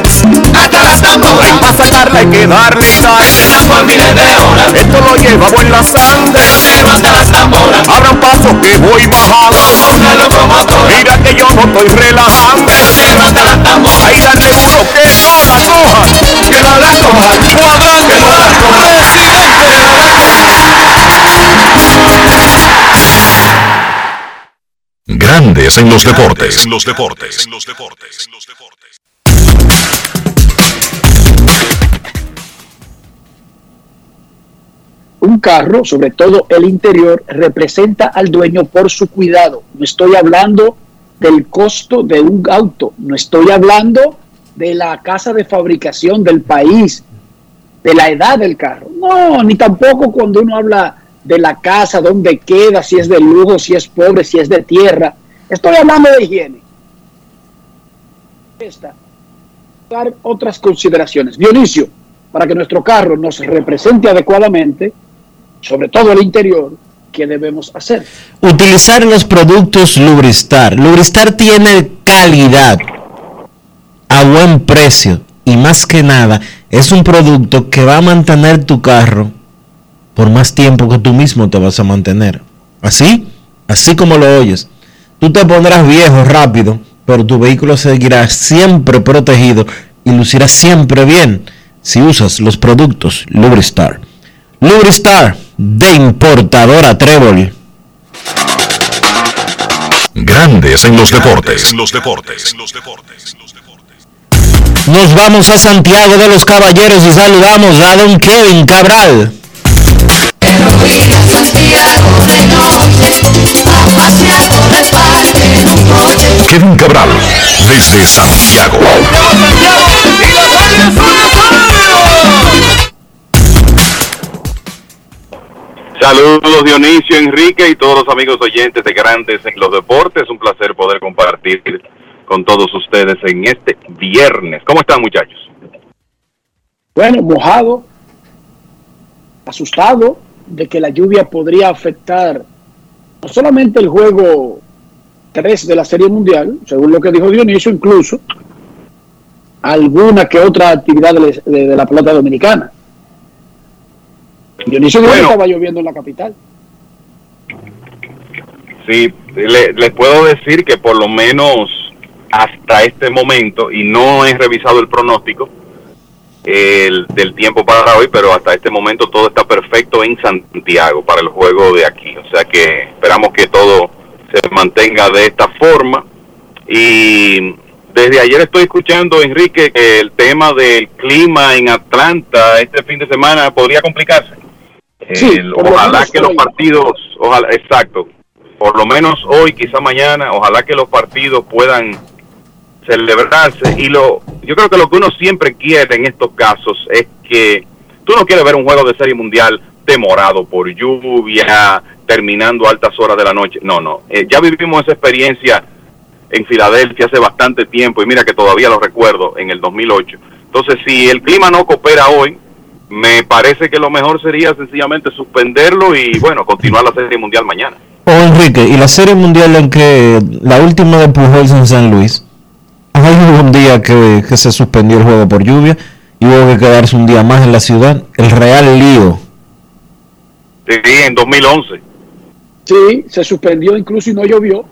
hasta las tamboras. Para sacarla hay que darle y darle. Por miles de horas. Esto lo llevamos en la sangre. hasta las tamboras. Abran paso que voy bajando. Como una locomotora. Mira que yo no estoy relajando. hasta las tamboras. Ahí darle duro que no la coja. Que no la coja. Cuadrante. Grandes en los deportes. En los deportes. En los deportes. Un carro, sobre todo el interior, representa al dueño por su cuidado. No estoy hablando del costo de un auto, no estoy hablando de la casa de fabricación del país, de la edad del carro. No, ni tampoco cuando uno habla de la casa, dónde queda, si es de lujo, si es pobre, si es de tierra. Estoy hablando de higiene. Esta, dar otras consideraciones. Dionisio, para que nuestro carro nos represente adecuadamente, sobre todo el interior, ¿qué debemos hacer? Utilizar los productos Lubristar. Lubristar tiene calidad a buen precio y más que nada es un producto que va a mantener tu carro por más tiempo que tú mismo te vas a mantener. Así, así como lo oyes. Tú te pondrás viejo rápido, pero tu vehículo seguirá siempre protegido y lucirá siempre bien si usas los productos Lubristar. Lubristar de importadora Trébol. Grandes en los deportes. En los deportes. En los deportes. Nos vamos a Santiago de los Caballeros y saludamos a don Kevin Cabral. Kevin Cabral, desde Santiago. Saludos Dionisio, Enrique y todos los amigos oyentes de Grandes en los Deportes. Un placer poder compartir con todos ustedes en este viernes. ¿Cómo están muchachos? Bueno, mojado, asustado de que la lluvia podría afectar no solamente el juego 3 de la Serie Mundial, según lo que dijo Dionisio, incluso alguna que otra actividad de, de- de la pelota dominicana. Dionisio Bueno. estaba lloviendo en la capital. Sí, le- les puedo decir que por lo menos hasta este momento, y no he revisado el pronóstico el, del tiempo para hoy, pero hasta este momento todo está perfecto en Santiago para el juego de aquí. O sea que esperamos que todo se mantenga de esta forma. Y desde ayer estoy escuchando, Enrique, que el tema del clima en Atlanta este fin de semana podría complicarse. Sí, El- ojalá que los partidos, ojalá, exacto, por lo menos hoy, quizá mañana, ojalá que los partidos puedan celebrarse. Y lo, yo creo que lo que uno siempre quiere en estos casos es que tú no quieres ver un juego de serie mundial demorado por lluvia, terminando altas horas de la noche. No, no. Eh, ya vivimos esa experiencia en Filadelfia hace bastante tiempo y mira que todavía lo recuerdo en el 2008. Entonces, si el clima no coopera hoy, me parece que lo mejor sería sencillamente suspenderlo y bueno, continuar la Serie Mundial mañana. O Enrique, y la Serie Mundial en que la última de Pujols en San Luis, hay un día que, que se suspendió el juego por lluvia y hubo que quedarse un día más en la ciudad, el Real Lío. Sí, en 2011. Sí, se suspendió incluso y no llovió.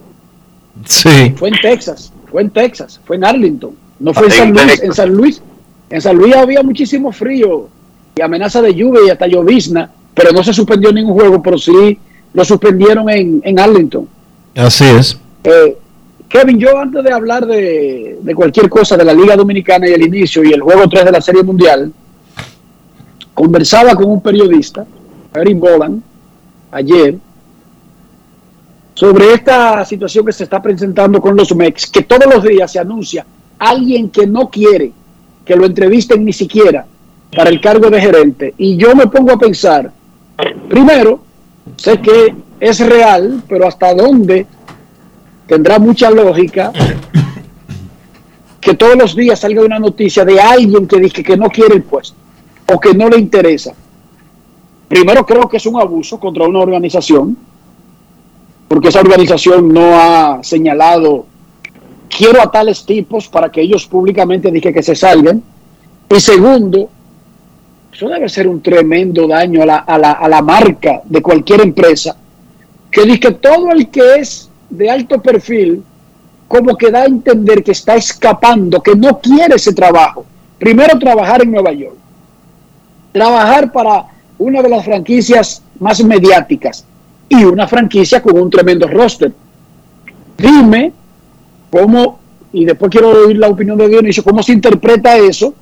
Sí. Fue en Texas, fue en Texas, fue en Arlington, no fue en San Luis. En San Luis, en San Luis había muchísimo frío y amenaza de lluvia y hasta llovizna, pero no se suspendió ningún juego, pero sí lo suspendieron en, en Arlington. Así es. Eh, Kevin, yo antes de hablar de, cualquier cosa de la Liga Dominicana y el inicio y el juego 3 de la Serie Mundial, conversaba con un periodista, Erin Boland, ayer, sobre esta situación que se está presentando con los MEX, que todos los días se anuncia alguien que no quiere que lo entrevisten ni siquiera para el cargo de gerente. Y yo me pongo a pensar, primero, sé que es real, pero hasta dónde tendrá mucha lógica que todos los días salga una noticia de alguien que dice que no quiere el puesto o que no le interesa. Primero creo que es un abuso contra una organización, porque esa organización no ha señalado quiero a tales tipos para que ellos públicamente digan que se salgan. Y segundo, eso debe ser un tremendo daño a la, a la, a la marca de cualquier empresa que dice que todo el que es de alto perfil como que da a entender que está escapando, que no quiere ese trabajo. Primero trabajar en Nueva York, trabajar para una de las franquicias más mediáticas y una franquicia con un tremendo roster. Dime cómo, y después quiero oír la opinión de Dionisio, cómo se interpreta eso,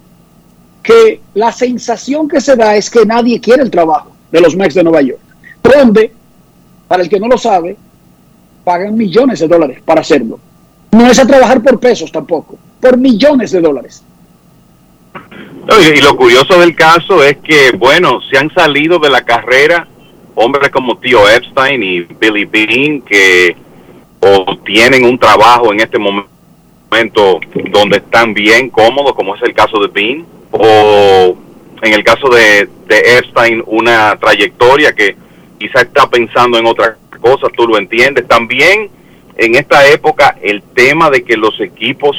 que la sensación que se da es que nadie quiere el trabajo de los Mex de Nueva York, donde, para el que no lo sabe, pagan millones de dólares para hacerlo. No es a trabajar por pesos tampoco, por millones de dólares. Y lo curioso del caso es que, bueno, se han salido de la carrera hombres como Tío Epstein y Billy Bean que o tienen un trabajo en este momento donde están bien cómodos, como es el caso de Bean, o en el caso de, de Epstein una trayectoria que quizá está pensando en otra cosa, tú lo entiendes. También en esta época el tema de que los equipos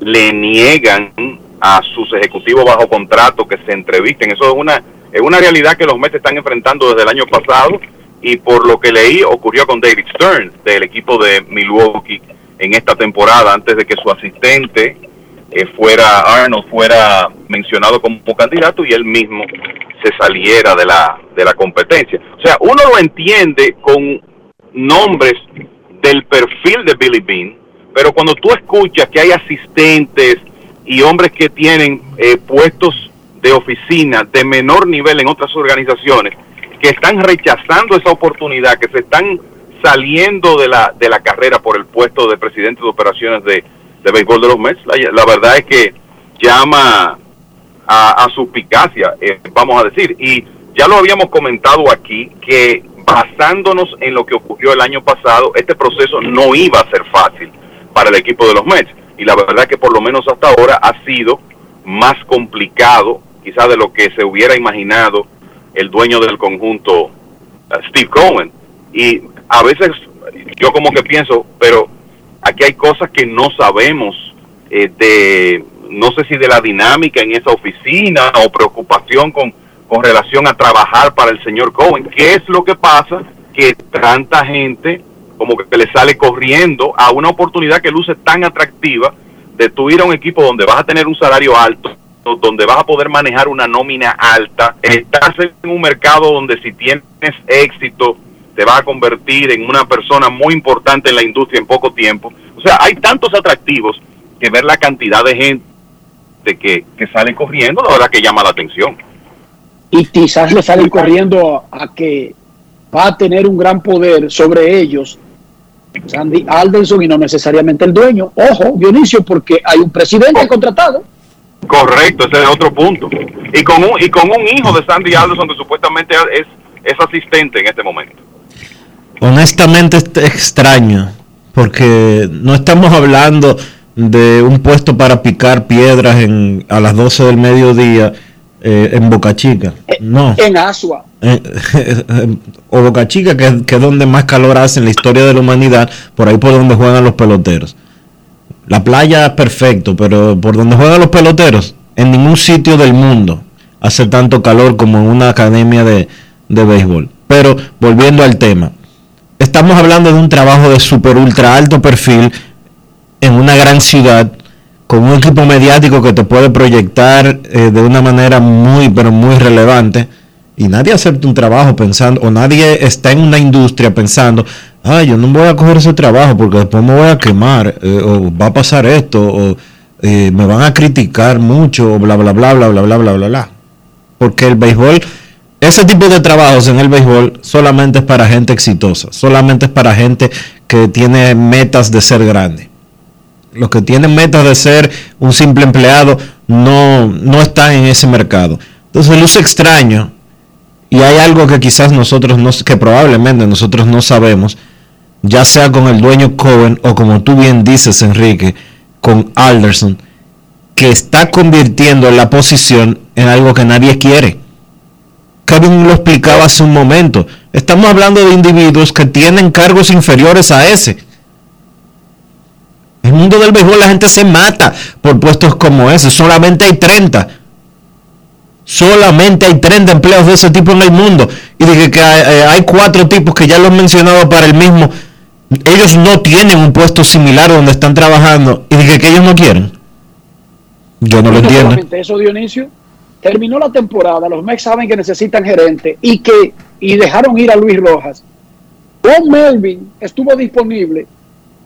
le niegan a sus ejecutivos bajo contrato que se entrevisten, eso es una es una realidad que los Mets están enfrentando desde el año pasado y por lo que leí ocurrió con David Stern del equipo de Milwaukee en esta temporada antes de que su asistente eh, fuera Arnold fuera mencionado como candidato y él mismo se saliera de la de la competencia. O sea, uno lo entiende con nombres del perfil de Billy Bean, pero cuando tú escuchas que hay asistentes y hombres que tienen eh, puestos de oficina de menor nivel en otras organizaciones que están rechazando esa oportunidad, que se están saliendo de la, de la carrera por el puesto de presidente de operaciones de, de béisbol de los Mets. La, verdad es que llama a, a suspicacia, eh, vamos a decir. Y ya lo habíamos comentado aquí, que basándonos en lo que ocurrió el año pasado, este proceso no iba a ser fácil para el equipo de los Mets. Y la verdad que por lo menos hasta ahora ha sido más complicado quizá de lo que se hubiera imaginado el dueño del conjunto, uh, Steve Cohen. Y a veces yo como que pienso, pero aquí hay cosas que no sabemos eh, de, no sé si de la dinámica en esa oficina o preocupación con, con relación a trabajar para el señor Cohen. ¿Qué es lo que pasa? Que tanta gente como que le sale corriendo a una oportunidad que luce tan atractiva de tu ir a un equipo donde vas a tener un salario alto, donde vas a poder manejar una nómina alta, estás en un mercado donde si tienes éxito te vas a convertir en una persona muy importante en la industria en poco tiempo. O sea, hay tantos atractivos que ver la cantidad de gente que, que sale corriendo, la verdad que llama la atención. Y quizás le salen corriendo a que va a tener un gran poder sobre ellos Sandy Alderson y no necesariamente el dueño. Ojo, Dionisio, porque hay un presidente contratado. Correcto, ese es otro punto. Y con un, y con un hijo de Sandy Alderson que supuestamente es es asistente en este momento. Honestamente es extraño, porque no estamos hablando de un puesto para picar piedras en, a las 12 del mediodía eh, en Boca Chica. No. En Asua. Eh, o Boca Chica, que, que es donde más calor hace en la historia de la humanidad, por ahí por donde juegan los peloteros. La playa es perfecto, pero por donde juegan los peloteros, en ningún sitio del mundo hace tanto calor como en una academia de, de béisbol. Pero volviendo al tema, estamos hablando de un trabajo de super ultra alto perfil en una gran ciudad con un equipo mediático que te puede proyectar eh, de una manera muy, pero muy relevante. Y nadie acepta un trabajo pensando, o nadie está en una industria pensando, ay, yo no voy a coger ese trabajo porque después me voy a quemar, eh, o va a pasar esto, o eh, me van a criticar mucho, o bla, bla, bla, bla, bla, bla, bla, bla, bla. Porque el béisbol, ese tipo de trabajos en el béisbol solamente es para gente exitosa, solamente es para gente que tiene metas de ser grande. Los que tienen metas de ser un simple empleado no, no están en ese mercado. Entonces luce extraño y hay algo que quizás nosotros no, que probablemente nosotros no sabemos, ya sea con el dueño Cohen o como tú bien dices Enrique, con Alderson, que está convirtiendo la posición en algo que nadie quiere. Kevin lo explicaba hace un momento. Estamos hablando de individuos que tienen cargos inferiores a ese. En el mundo del béisbol la gente se mata por puestos como ese. Solamente hay 30. Solamente hay 30 empleos de ese tipo en el mundo. Y dije que hay, eh, hay cuatro tipos que ya lo he mencionado para el mismo. Ellos no tienen un puesto similar donde están trabajando. Y dije que ellos no quieren. Yo no lo entiendo. eso, Dionisio. Terminó la temporada, los Mex saben que necesitan gerente y que y dejaron ir a Luis Rojas. Bob Melvin estuvo disponible.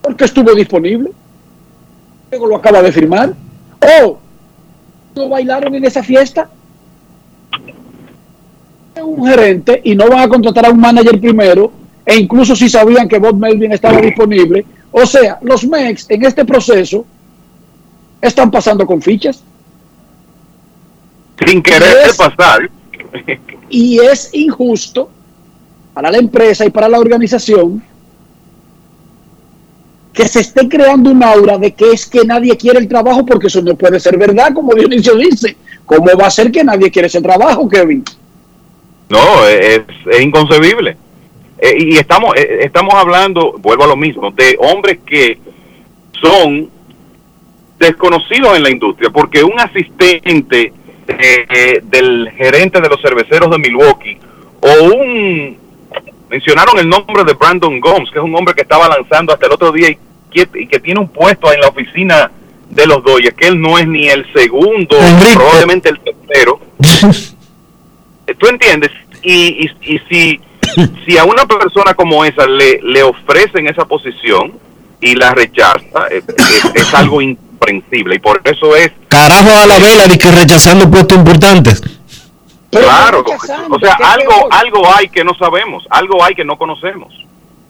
¿Por qué estuvo disponible? Lo acaba de firmar. Oh, ¿no bailaron en esa fiesta? Un gerente y no van a contratar a un manager primero, e incluso si sabían que Bob Melvin estaba disponible. O sea, los Mex en este proceso están pasando con fichas. Sin querer Es- pasar. y es injusto para la empresa y para la organización que se esté creando un aura de que es que nadie quiere el trabajo porque eso no puede ser verdad, como Dionisio dice. ¿Cómo va a ser que nadie quiere ese trabajo, Kevin? No, es, es inconcebible. Eh, y estamos, eh, estamos hablando, vuelvo a lo mismo, de hombres que son desconocidos en la industria, porque un asistente eh, eh, del gerente de los cerveceros de Milwaukee o un mencionaron el nombre de Brandon Gomes, que es un hombre que estaba lanzando hasta el otro día y que, y que tiene un puesto en la oficina de los Dodgers, que él no es ni el segundo, Enrique. probablemente el tercero. ¿Tú entiendes? Y, y, y si, si a una persona como esa le, le ofrecen esa posición y la rechaza, es, es- es algo incomprensible. Y por eso es, Carajo a la vela de que rechazando puestos importantes. Claro, o sea, ¿qué algo, algo hay que no sabemos, algo hay que no conocemos.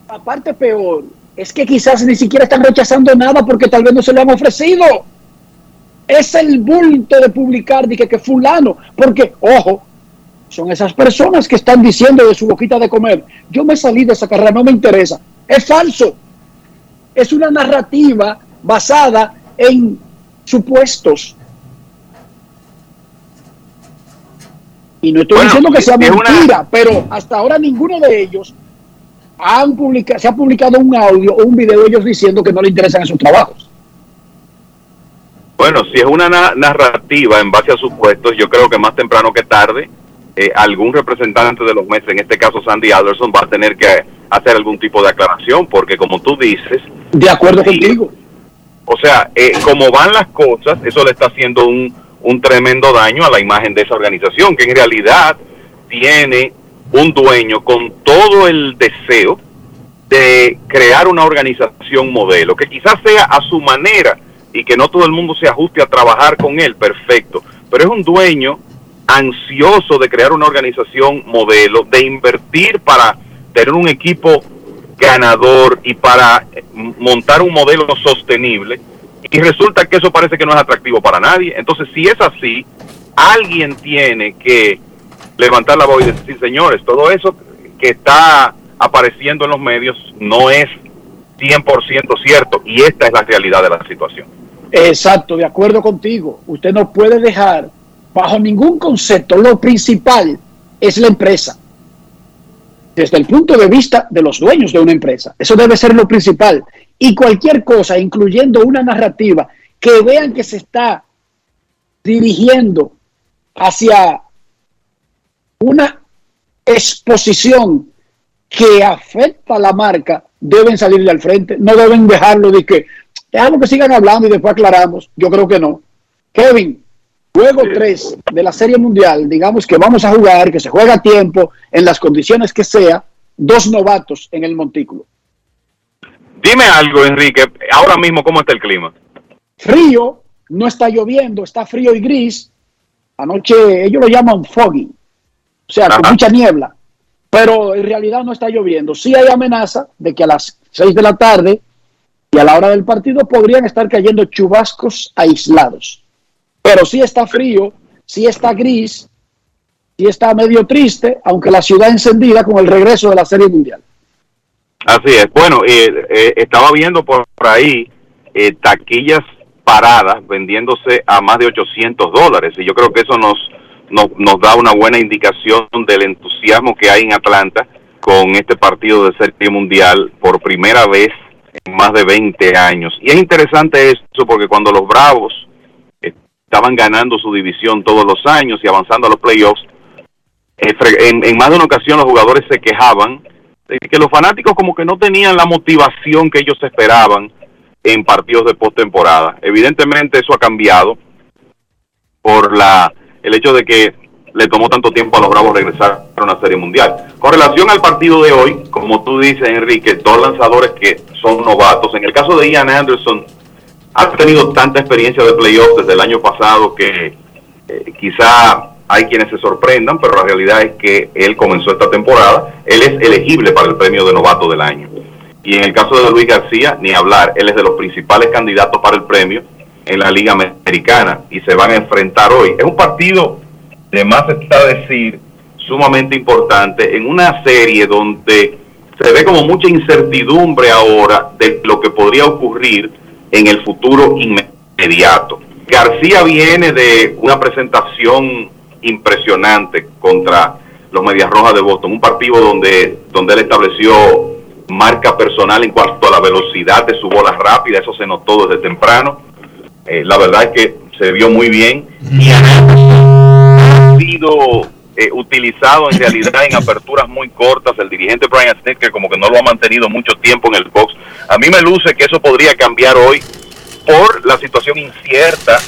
La parte peor es que quizás ni siquiera están rechazando nada porque tal vez no se lo han ofrecido. Es el bulto de publicar de que, que fulano, porque, ojo, son esas personas que están diciendo de su boquita de comer, yo me salí de esa carrera, no me interesa. Es falso. Es una narrativa basada en supuestos. Y no estoy Bueno, diciendo que sea una- mentira, pero hasta ahora ninguno de ellos han publica- se ha publicado un audio o un video de ellos diciendo que no le interesan esos trabajos. Bueno, si es una na- narrativa en base a supuestos, yo creo que más temprano que tarde, eh, algún representante de los meses, en este caso Sandy Alderson, va a tener que hacer algún tipo de aclaración, porque como tú dices, De acuerdo Sí. contigo. o sea, eh, como van las cosas, eso le está haciendo un, un tremendo daño a la imagen de esa organización, que en realidad tiene un dueño con todo el deseo de crear una organización modelo, que quizás sea a su manera y que no todo el mundo se ajuste a trabajar con él, perfecto, pero es un dueño ansioso de crear una organización modelo, de invertir para tener un equipo ganador y para montar un modelo sostenible y resulta que eso parece que no es atractivo para nadie. Entonces, si es así, alguien tiene que levantar la voz y decir, señores, todo eso que está apareciendo en los medios no es 100% cierto y esta es la realidad de la situación. Exacto, de acuerdo contigo. Usted no puede dejar bajo ningún concepto, lo principal es la empresa. Desde el punto de vista de los dueños de una empresa. Eso debe ser lo principal. Y cualquier cosa, incluyendo una narrativa, que vean que se está dirigiendo hacia una exposición que afecta a la marca, deben salirle al frente. No deben dejarlo de que, dejamos que sigan hablando y después aclaramos. Yo creo que no. Kevin, Juego 3 de la Serie Mundial, digamos que vamos a jugar, que se juega a tiempo, en las condiciones que sea, dos novatos en el montículo. Dime algo, Enrique, ahora mismo, ¿cómo está el clima? Frío, no está lloviendo, está frío y gris. Anoche ellos lo llaman foggy, o sea, con mucha niebla, pero en realidad no está lloviendo. Sí hay amenaza de que a las 6 de la tarde y a la hora del partido podrían estar cayendo chubascos aislados. Pero sí está frío, sí está gris, sí está medio triste, aunque la ciudad encendida con el regreso de la Serie Mundial. Así es. Bueno, eh, estaba viendo por ahí eh, taquillas paradas vendiéndose a más de 800 dólares y yo creo que eso nos, nos, nos da una buena indicación del entusiasmo que hay en Atlanta con este partido de Serie Mundial por primera vez en más de 20 años. Y es interesante eso porque cuando los Bravos estaban ganando su división todos los años y avanzando a los playoffs. Eh, en, más de una ocasión los jugadores se quejaban de que los fanáticos como que no tenían la motivación que ellos esperaban en partidos de postemporada. Evidentemente eso ha cambiado por la el hecho de que le tomó tanto tiempo a los Bravos regresar a una serie mundial. Con relación al partido de hoy, como tú dices, Enrique, dos lanzadores que son novatos. En el caso de Ian Anderson, ha tenido tanta experiencia de playoffs desde el año pasado que eh, quizá hay quienes se sorprendan, pero la realidad es que él comenzó esta temporada, él es elegible para el premio de novato del año. Y en el caso de Luis García, ni hablar, él es de los principales candidatos para el premio en la Liga Americana y se van a enfrentar hoy. Es un partido, de más está decir, sumamente importante en una serie donde se ve como mucha incertidumbre ahora de lo que podría ocurrir en el futuro inmediato. García viene de una presentación impresionante contra los Medias Rojas de Boston, un partido donde, donde él estableció marca personal en cuanto a la velocidad de su bola rápida, eso se notó desde temprano. Eh, la verdad es que se vio muy bien y ha sido eh, utilizado en realidad en aperturas muy cortas. El dirigente Brian Snitker como que no lo ha mantenido mucho tiempo en el box. A mí me luce que eso podría cambiar hoy por la situación incierta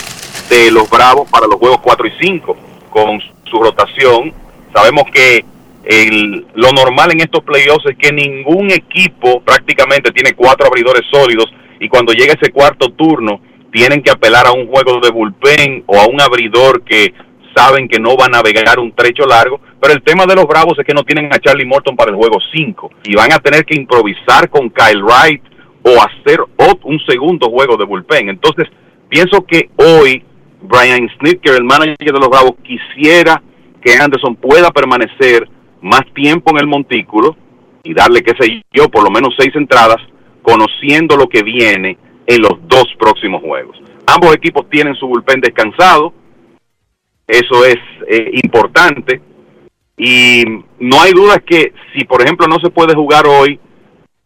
de los Bravos para los juegos 4 y 5 con su rotación. Sabemos que el, lo normal en estos playoffs es que ningún equipo prácticamente tiene cuatro abridores sólidos y cuando llega ese cuarto turno tienen que apelar a un juego de bullpen o a un abridor que saben que no va a navegar un trecho largo, pero el tema de los Bravos es que no tienen a Charlie Morton para el juego 5 y van a tener que improvisar con Kyle Wright o hacer un segundo juego de bullpen. Entonces, pienso que hoy Brian Snitker, el manager de los Bravos, quisiera que Anderson pueda permanecer más tiempo en el montículo y darle, qué sé yo, por lo menos seis entradas, conociendo lo que viene en los dos próximos juegos. Ambos equipos tienen su bullpen descansado, eso es eh, importante. Y no hay duda que si, por ejemplo, no se puede jugar hoy,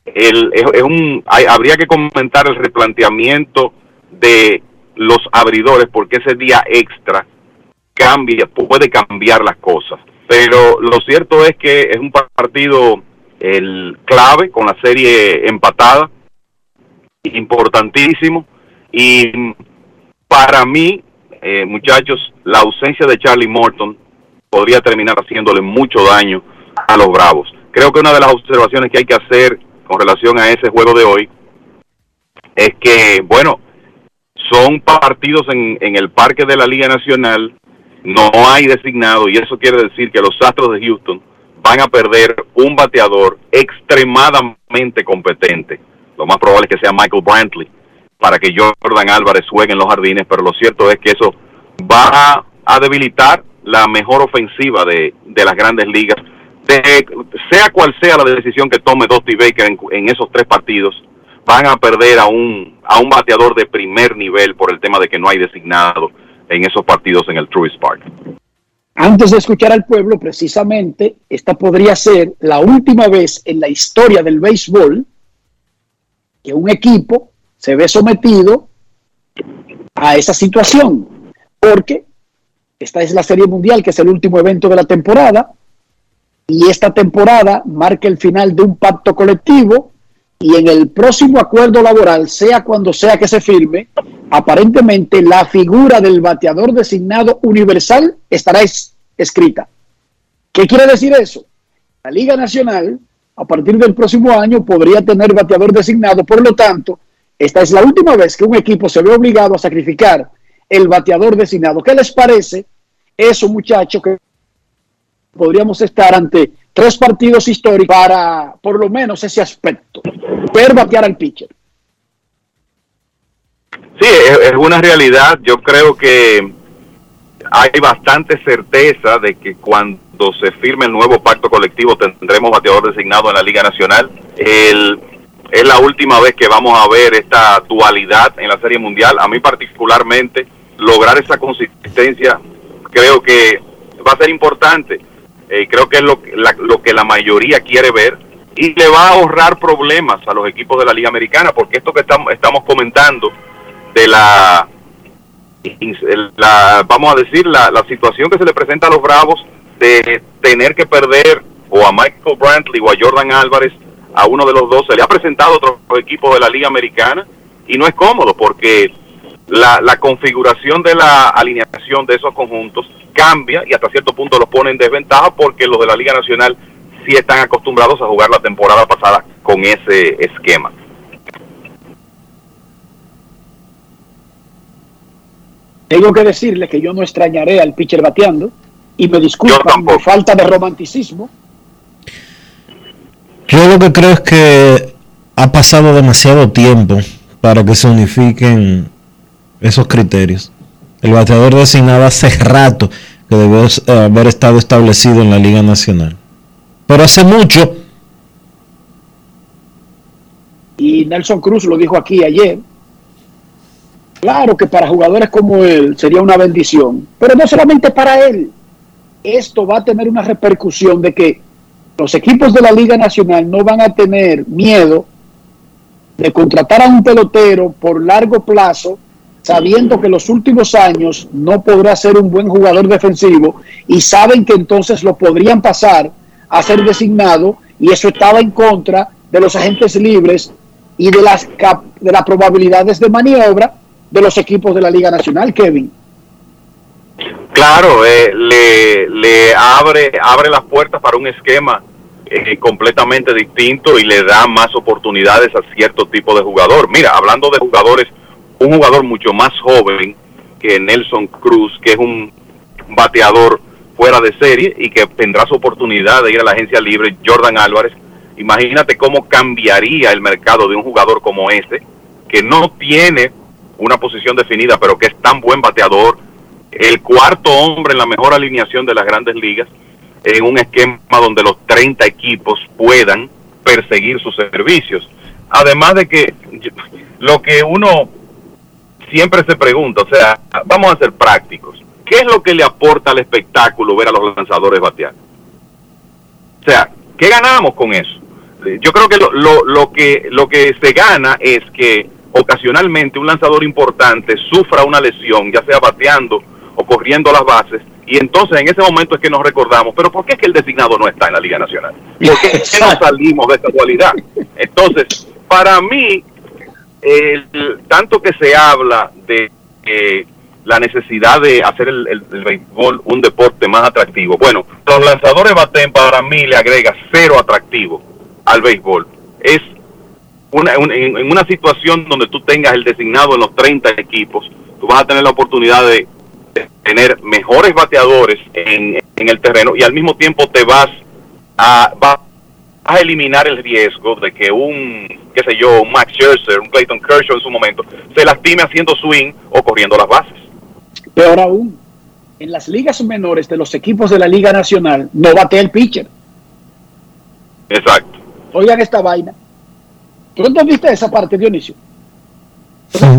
el, es, un, habría que comentar el replanteamiento de los abridores porque ese día extra cambia, puede cambiar las cosas. Pero lo cierto es que es un partido el clave con la serie empatada, importantísimo. Y para mí, eh, muchachos, la ausencia de Charlie Morton podría terminar haciéndole mucho daño a los Bravos. Creo que una de las observaciones que hay que hacer con relación a ese juego de hoy es que, bueno, son partidos en, en el parque de la Liga Nacional, no hay designado y eso quiere decir que los Astros de Houston van a perder un bateador extremadamente competente. Lo más probable es que sea Michael Brantley para que Jordan Álvarez juegue en los jardines, pero lo cierto es que eso va a, debilitar la mejor ofensiva de, las grandes ligas. De, sea cual sea la decisión que tome Dusty Baker en esos tres partidos, van a perder a un, a un bateador de primer nivel por el tema de que no hay designado en esos partidos en el Truist Park. Antes de escuchar al pueblo, precisamente, esta podría ser la última vez en la historia del béisbol que un equipo se ve sometido a esa situación, porque esta es la Serie Mundial, que es el último evento de la temporada, y esta temporada marca el final de un pacto colectivo y en el próximo acuerdo laboral, sea cuando sea que se firme, aparentemente la figura del bateador designado universal estará escrita. ¿Qué quiere decir eso? La Liga Nacional, a partir del próximo año, podría tener bateador designado, por lo tanto, esta es la última vez que un equipo se ve obligado a sacrificar el bateador designado. ¿Qué les parece eso, muchachos, que podríamos estar ante tres partidos históricos para por lo menos ese aspecto, ver batear al pitcher. Sí, es, una realidad. Yo creo que hay bastante certeza de que cuando se firme el nuevo pacto colectivo tendremos bateador designado en la Liga Nacional. El, es la última vez que vamos a ver esta dualidad en la Serie Mundial. A mí particularmente, lograr esa consistencia creo que va a ser importante eh, creo que es lo, lo que la mayoría quiere ver y le va a ahorrar problemas a los equipos de la Liga Americana, porque esto que estamos, comentando de la, vamos a decir, la, la situación que se le presenta a los Bravos de tener que perder o a Michael Brantley o a Jordan Álvarez, a uno de los dos, se le ha presentado a otros equipos de la Liga Americana y no es cómodo porque la, la configuración de la alineación de esos conjuntos cambia y hasta cierto punto los pone en desventaja porque los de la Liga Nacional sí están acostumbrados a jugar la temporada pasada con ese esquema. Tengo que decirle que yo no extrañaré al pitcher bateando y me disculpan por falta de romanticismo. Yo lo que creo es que ha pasado demasiado tiempo para que se unifiquen esos criterios. El bateador designado hace rato que debió haber estado establecido en la Liga Nacional. Pero hace mucho. Y Nelson Cruz lo dijo aquí ayer. Claro que para jugadores como él sería una bendición, pero no solamente para él. Esto va a tener una repercusión de que los equipos de la Liga Nacional no van a tener miedo de contratar a un pelotero por largo plazo sabiendo que los últimos años no podrá ser un buen jugador defensivo y saben que entonces lo podrían pasar a ser designado y eso estaba en contra de los agentes libres y de las, de las probabilidades de maniobra de los equipos de la Liga Nacional, Kevin. Claro, eh, le, le abre, abre las puertas para un esquema eh, completamente distinto y le da más oportunidades a cierto tipo de jugador. Mira, hablando de jugadores un jugador mucho más joven que Nelson Cruz, que es un bateador fuera de serie y que tendrá su oportunidad de ir a la agencia libre, Jordan Álvarez. Imagínate cómo cambiaría el mercado de un jugador como ese, que no tiene una posición definida, pero que es tan buen bateador, el cuarto hombre en la mejor alineación de las grandes ligas, en un esquema donde los 30 equipos puedan perseguir sus servicios. Además de que lo que uno siempre se pregunta, o sea, vamos a ser prácticos. ¿Qué es lo que le aporta al espectáculo ver a los lanzadores batear? O sea, ¿qué ganamos con eso? Yo creo que lo, lo, lo que lo que se gana es que ocasionalmente un lanzador importante sufra una lesión, ya sea bateando o corriendo las bases, y entonces en ese momento es que nos recordamos, pero ¿por qué es que el designado no está en la Liga Nacional? ¿Por qué no salimos de esta dualidad? Entonces, para mí, el, tanto que se habla de la necesidad de hacer el, el, béisbol un deporte más atractivo. Bueno, los lanzadores baten para mí le agrega cero atractivo al béisbol. Es una, en una situación donde tú tengas el designado en los 30 equipos, tú vas a tener la oportunidad de, tener mejores bateadores en, en, el terreno y al mismo tiempo te vas a, a eliminar el riesgo de que un, qué sé yo, un Max Scherzer, un Clayton Kershaw en su momento, se lastime haciendo swing o corriendo las bases. Peor aún, en las ligas menores de los equipos de la Liga Nacional no batea el pitcher. Exacto. Oigan esta vaina. ¿Tú entendiste esa parte, Dionisio?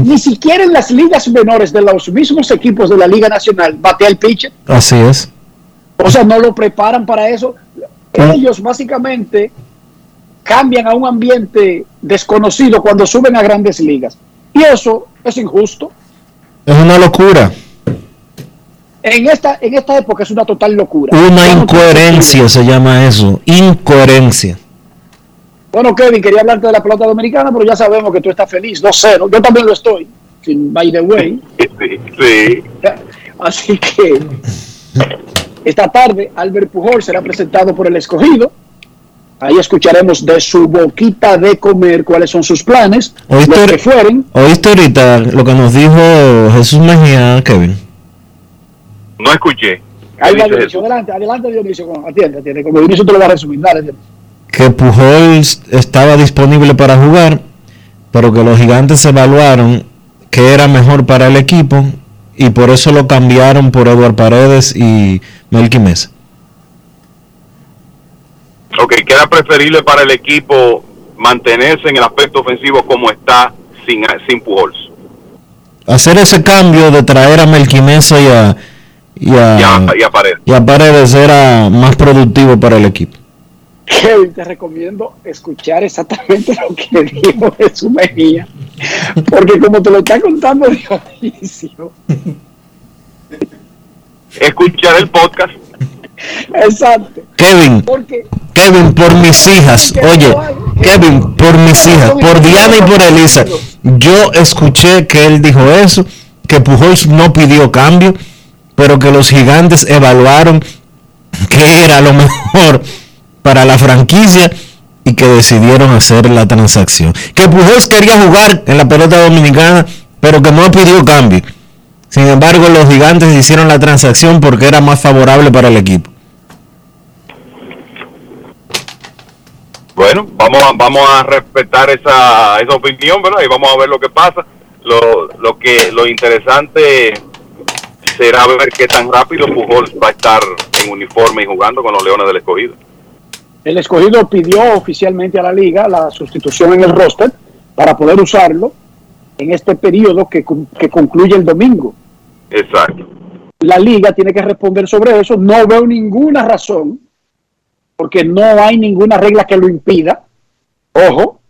Ni siquiera en las ligas menores de los mismos equipos de la Liga Nacional batea el pitcher. Así es. O sea, no lo preparan para eso. Ellos básicamente cambian a un ambiente desconocido cuando suben a grandes ligas. Y eso es injusto. Es una locura. En esta, en esta época es una total locura. Una incoherencia se llama eso. Incoherencia. Bueno, Kevin, quería hablarte de la pelota dominicana, pero ya sabemos que tú estás feliz. 2-0. Yo también lo estoy. By the way. Sí, sí. Así que esta tarde Albert Pujol será presentado por el escogido. Ahí escucharemos de su boquita de comer cuáles son sus planes, ¿Oíste, los que fueren. ¿Oíste ahorita lo que nos dijo Jesús Mejía, Kevin? No escuché. Ahí va Dionisio, adelante, adelante Dionisio, atiende, atiende, como Dionisio te lo va a resumir, dale. Que Pujol estaba disponible para jugar, pero que los gigantes evaluaron que era mejor para el equipo y por eso lo cambiaron por Eduard Paredes y Melqui Mesa. Ok, que era preferible para el equipo mantenerse en el aspecto ofensivo como está sin, sin Pujols. Hacer ese cambio de traer a Melqui Mesa y a, y a, y a, y a Paredes. y a Paredes era más productivo para el equipo. Kevin, te recomiendo escuchar exactamente lo que dijo Jesús Mejía, porque como te lo está contando Dionisio. Escuchar el podcast. Exacto. Kevin, Porque Kevin, por mis hijas, oye, Kevin, por mis hijas, por Diana y por Elisa, yo escuché que él dijo eso, que Pujols no pidió cambio, pero que los gigantes evaluaron que era lo mejor para la franquicia y que decidieron hacer la transacción. Que Pujols quería jugar en la pelota dominicana, pero que no pidió cambio. Sin embargo, los gigantes hicieron la transacción porque era más favorable para el equipo. Bueno, vamos a, vamos a respetar esa, esa opinión, ¿verdad? Y vamos a ver lo que pasa. Lo, lo que lo interesante será ver qué tan rápido Pujols va a estar en uniforme y jugando con los Leones del Escogido. el escogido pidió oficialmente a la liga la sustitución en el roster para poder usarlo en este periodo que, que concluye el domingo. Exacto. La liga tiene que responder sobre eso. No veo ninguna razón, porque no hay ninguna regla que lo impida. Ojo,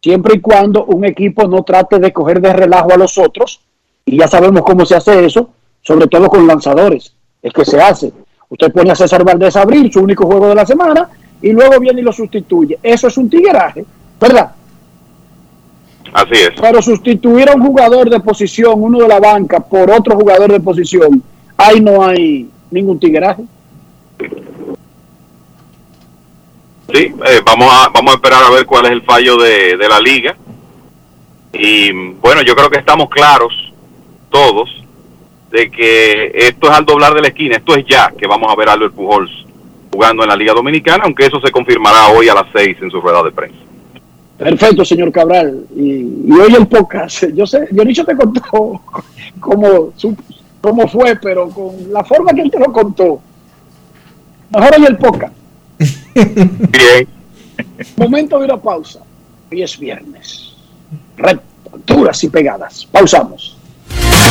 siempre y cuando un equipo no trate de coger de relajo a los otros, y ya sabemos cómo se hace eso, sobre todo con lanzadores, es que se hace. Usted pone a César Valdés a abrir su único juego de la semana y luego viene y lo sustituye. Eso es un tigueraje, ¿verdad? Así es. Pero sustituir a un jugador de posición, uno de la banca, por otro jugador de posición, ahí no hay ningún tigueraje. Sí, eh, vamos a vamos a esperar a ver cuál es el fallo de, de la liga. Y bueno, yo creo que estamos claros todos de que esto es al doblar de la esquina, esto es ya que vamos a ver a Albert Pujols jugando en la Liga Dominicana, aunque eso se confirmará hoy a las seis en su rueda de prensa. Perfecto, señor Cabral. Y, y hoy el podcast, yo sé, Dionisio te contó cómo, cómo fue, pero con la forma que él te lo contó. Mejor hoy el podcast. Bien. Momento de una pausa. Hoy es viernes. Recto, duras y pegadas. Pausamos.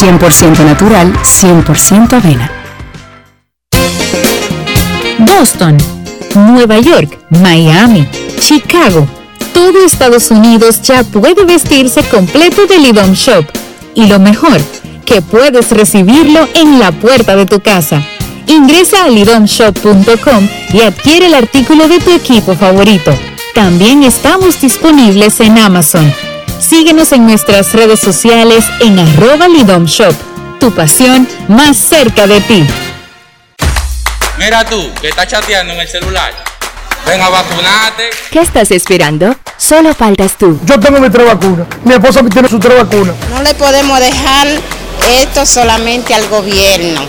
100% natural, 100% avena. Boston, Nueva York, Miami, Chicago. Todo Estados Unidos ya puede vestirse completo de Lidom Shop. Y lo mejor, que puedes recibirlo en la puerta de tu casa. Ingresa a lidomshop.com y adquiere el artículo de tu equipo favorito. También estamos disponibles en Amazon. Síguenos en nuestras redes sociales en arroba Lidom Shop. Tu pasión más cerca de ti. Mira tú, que estás chateando en el celular. Ven a vacunarte. ¿Qué estás esperando? Solo faltas tú. Yo tengo mi tres vacunas. Mi esposa tiene su tres vacunas. No le podemos dejar esto solamente al gobierno,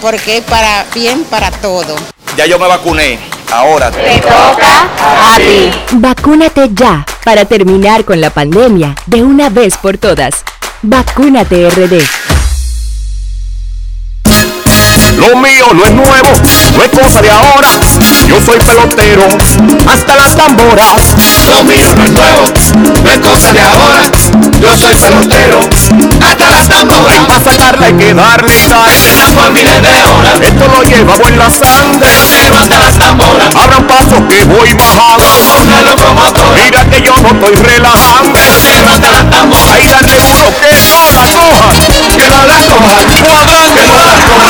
porque es para bien para todo. Ya yo me vacuné. Ahora te toca a ti. Vacúnate ya para terminar con la pandemia de una vez por todas. Vacúnate RD. Lo mío no es nuevo, no es cosa de ahora. Yo soy pelotero, hasta las tamboras. Lo mío no es nuevo, no es cosa de ahora. Yo soy pelotero, hasta las tamboras. Y para sacarla hay que darle por miles de horas. Esto lo llevamos en la sangre. Pelotero hasta las tamboras. Abran paso que voy bajando. Una locomotora. Mira que yo no estoy relajando. Pelotero hasta las tamboras. Ahí dale duro que no la coja. Que no la coja. Cuadrante, Que no la coja.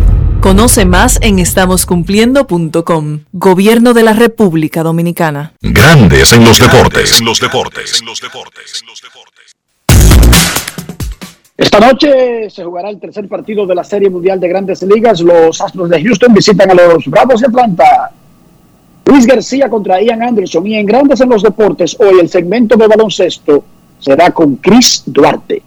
Conoce más en estamoscumpliendo.com. Gobierno de la República Dominicana. Grandes en los deportes. los deportes. Esta noche se jugará el tercer partido de la Serie Mundial de Grandes Ligas. Los Astros de Houston visitan a los Bravos de Atlanta. Luis García contra Ian Anderson. Y en Grandes en los Deportes, hoy el segmento de baloncesto será con Chris Duarte,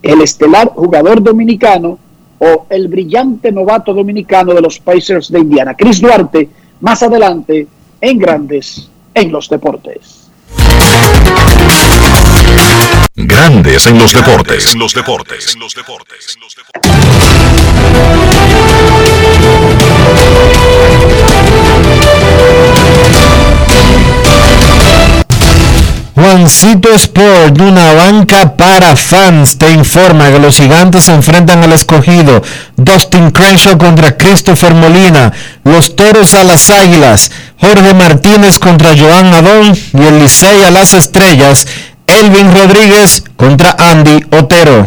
el estelar jugador dominicano o el brillante novato dominicano de los Pacers de Indiana. Chris Duarte, más adelante en Grandes en los Deportes. Grandes en los deportes. los deportes. los deportes. Juancito Sport, una banca para fans, te informa que los gigantes se enfrentan al escogido. Dustin Crenshaw contra Christopher Molina. Los toros a las águilas. Jorge Martínez contra Joan Adón. Y el Licey a las estrellas. Elvin Rodríguez contra Andy Otero.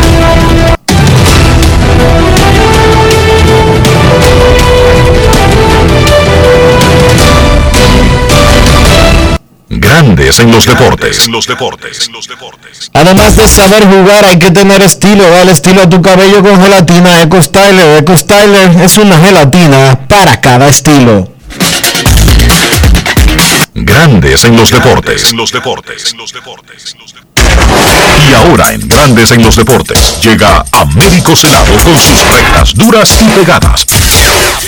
Grandes en los deportes. los deportes. Además de saber jugar, hay que tener estilo. Dale estilo a tu cabello con gelatina Eco Styler. Eco Styler es una gelatina para cada estilo. Grandes en los deportes. los deportes. Y ahora en Grandes en los deportes llega Américo Celado con sus rectas duras y pegadas.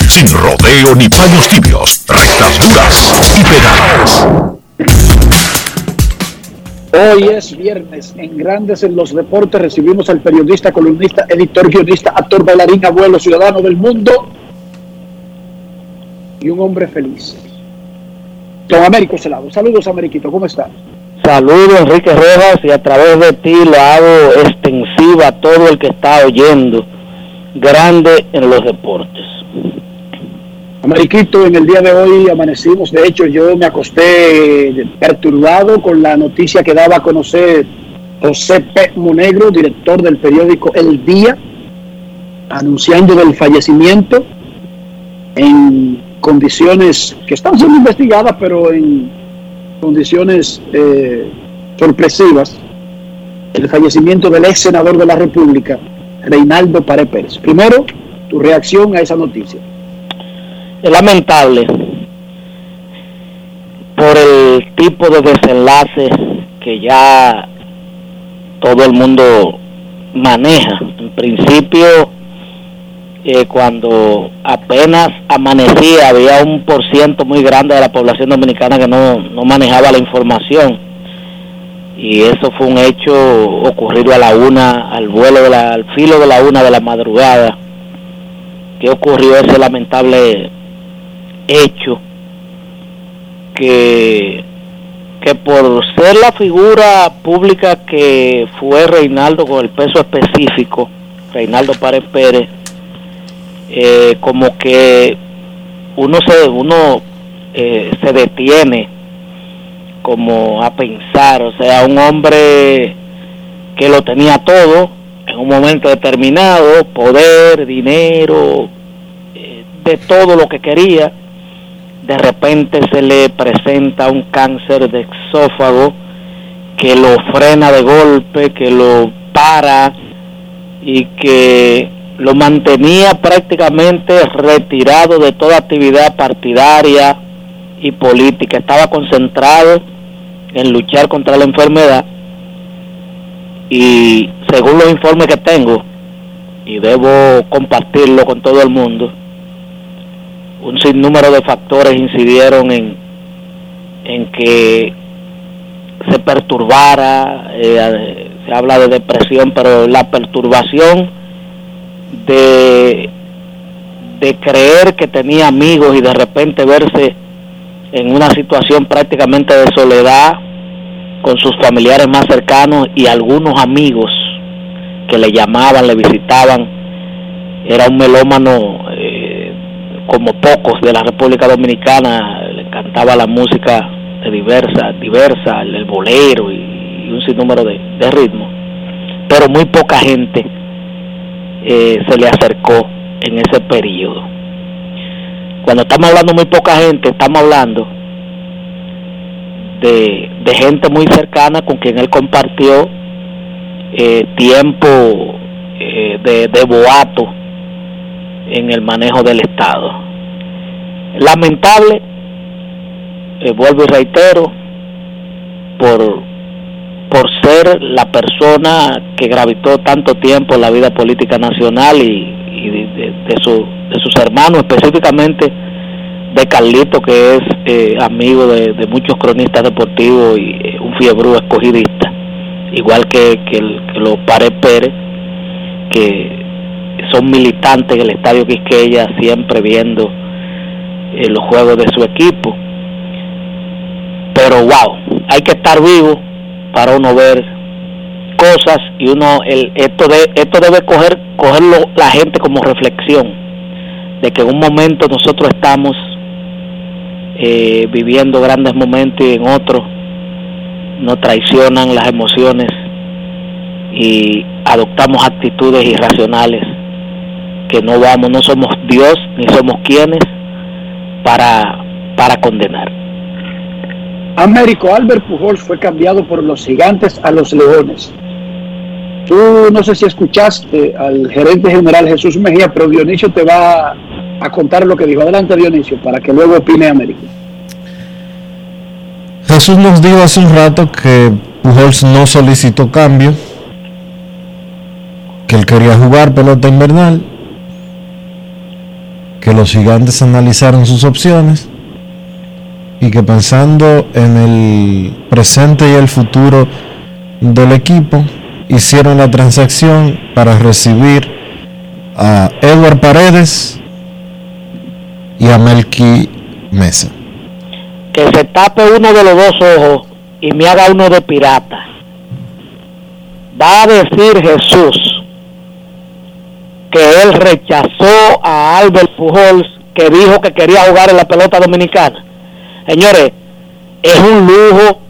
Sin rodeo ni paños tibios. Rectas duras y pegadas. Hoy es viernes. En Grandes en los Deportes recibimos al periodista, columnista, editor, guionista, actor, bailarín, abuelo, ciudadano del mundo y un hombre feliz. Don Américo Celado. Saludos, Ameriquito. ¿Cómo está? Saludos, Enrique Rojas, y a través de ti lo hago extensiva a todo el que está oyendo. Grande en los deportes. Amériquito, en el día de hoy amanecimos, de hecho yo me acosté perturbado con la noticia que daba a conocer José P. Monegro, director del periódico El Día, anunciando del fallecimiento en condiciones que están siendo investigadas, pero en condiciones eh, sorpresivas, el fallecimiento del ex senador de la República, Reinaldo Pare Pérez. Primero, tu reacción a esa noticia es lamentable por el tipo de desenlace que ya todo el mundo maneja. En principio, eh, cuando apenas amanecía había un por ciento muy grande de la población dominicana que no, no manejaba la información. Y eso fue un hecho ocurrido a la una, al vuelo de la, al filo de la una de la madrugada, que ocurrió ese lamentable hecho que, que por ser la figura pública que fue Reinaldo con el peso específico, Reinaldo Párez Pérez, eh, como que uno se uno eh, se detiene como a pensar, o sea, un hombre que lo tenía todo en un momento determinado, poder, dinero, eh, de todo lo que quería, de repente se le presenta un cáncer de exófago que lo frena de golpe, que lo para y que lo mantenía prácticamente retirado de toda actividad partidaria y política. Estaba concentrado en luchar contra la enfermedad y según los informes que tengo, y debo compartirlo con todo el mundo, un sinnúmero de factores incidieron en, en que se perturbara, eh, se habla de depresión, pero la perturbación de, de creer que tenía amigos y de repente verse en una situación prácticamente de soledad con sus familiares más cercanos y algunos amigos que le llamaban, le visitaban. Era un melómano como pocos de la República Dominicana, le encantaba la música de diversa, diversa, el, bolero y, un sinnúmero de, ritmos. Pero muy poca gente eh, se le acercó en ese periodo. Cuando estamos hablando muy poca gente, estamos hablando de, gente muy cercana con quien él compartió eh, tiempo eh, de, de boato en el manejo del Estado. Lamentable, eh, vuelvo y reitero, por, por ser la persona que gravitó tanto tiempo en la vida política nacional y, de, su, de sus hermanos, específicamente de Carlito, que es eh, amigo de, muchos cronistas deportivos y eh, un fiebre escogidista, igual que, que, los Pared Pérez, que son militantes en el Estadio Quisqueya, siempre viendo eh, los juegos de su equipo. Pero wow, hay que estar vivo para uno ver cosas y uno el, esto de esto debe coger cogerlo la gente como reflexión de que en un momento nosotros estamos eh, viviendo grandes momentos y en otros nos traicionan las emociones y adoptamos actitudes irracionales que no vamos, no somos Dios ni somos quienes para, para condenar. Américo Albert Pujols fue cambiado por los gigantes a los leones. Tú no sé si escuchaste al gerente general Jesús Mejía, pero Dionisio te va a contar lo que dijo. Adelante Dionisio, para que luego opine Américo. Jesús nos dijo hace un rato que Pujols no solicitó cambio, que él quería jugar pelota invernal, que los gigantes analizaron sus opciones y que pensando en el presente y el futuro del equipo, hicieron la transacción para recibir a Edward Paredes y a Melky Mesa. Que se tape uno de los dos ojos y me haga uno de pirata. Va a decir Jesús que él rechazó a Albert Pujols que dijo que quería jugar en la pelota dominicana. Señores, es un lujo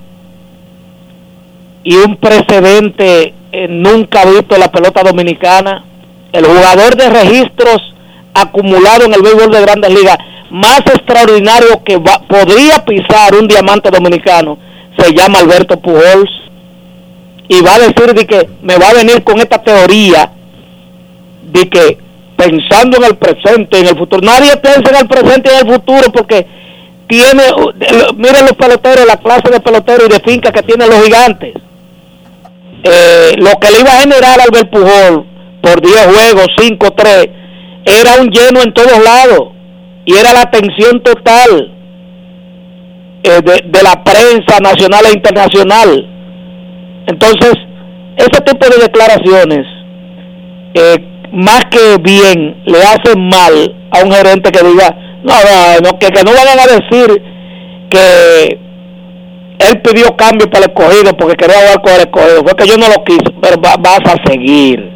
y un precedente eh, nunca visto en la pelota dominicana. El jugador de registros acumulado en el béisbol de grandes ligas más extraordinario que podría pisar un diamante dominicano se llama Alberto Pujols y va a decir de que me va a venir con esta teoría de que pensando en el presente, en el futuro, nadie piensa en el presente y en el futuro porque tiene, miren los peloteros, la clase de peloteros y de finca que tienen los gigantes eh, lo que le iba a generar al Albert Pujol por 10 juegos, 5-3, era un lleno en todos lados y era la atención total eh, de, la prensa nacional e internacional. Entonces, ese tipo de declaraciones, eh, más que bien, le hacen mal a un gerente que diga, no, no, que, que no vayan a decir que él pidió cambio para el escogido porque quería jugar con el escogido. Fue que yo no lo quise, pero vas a seguir.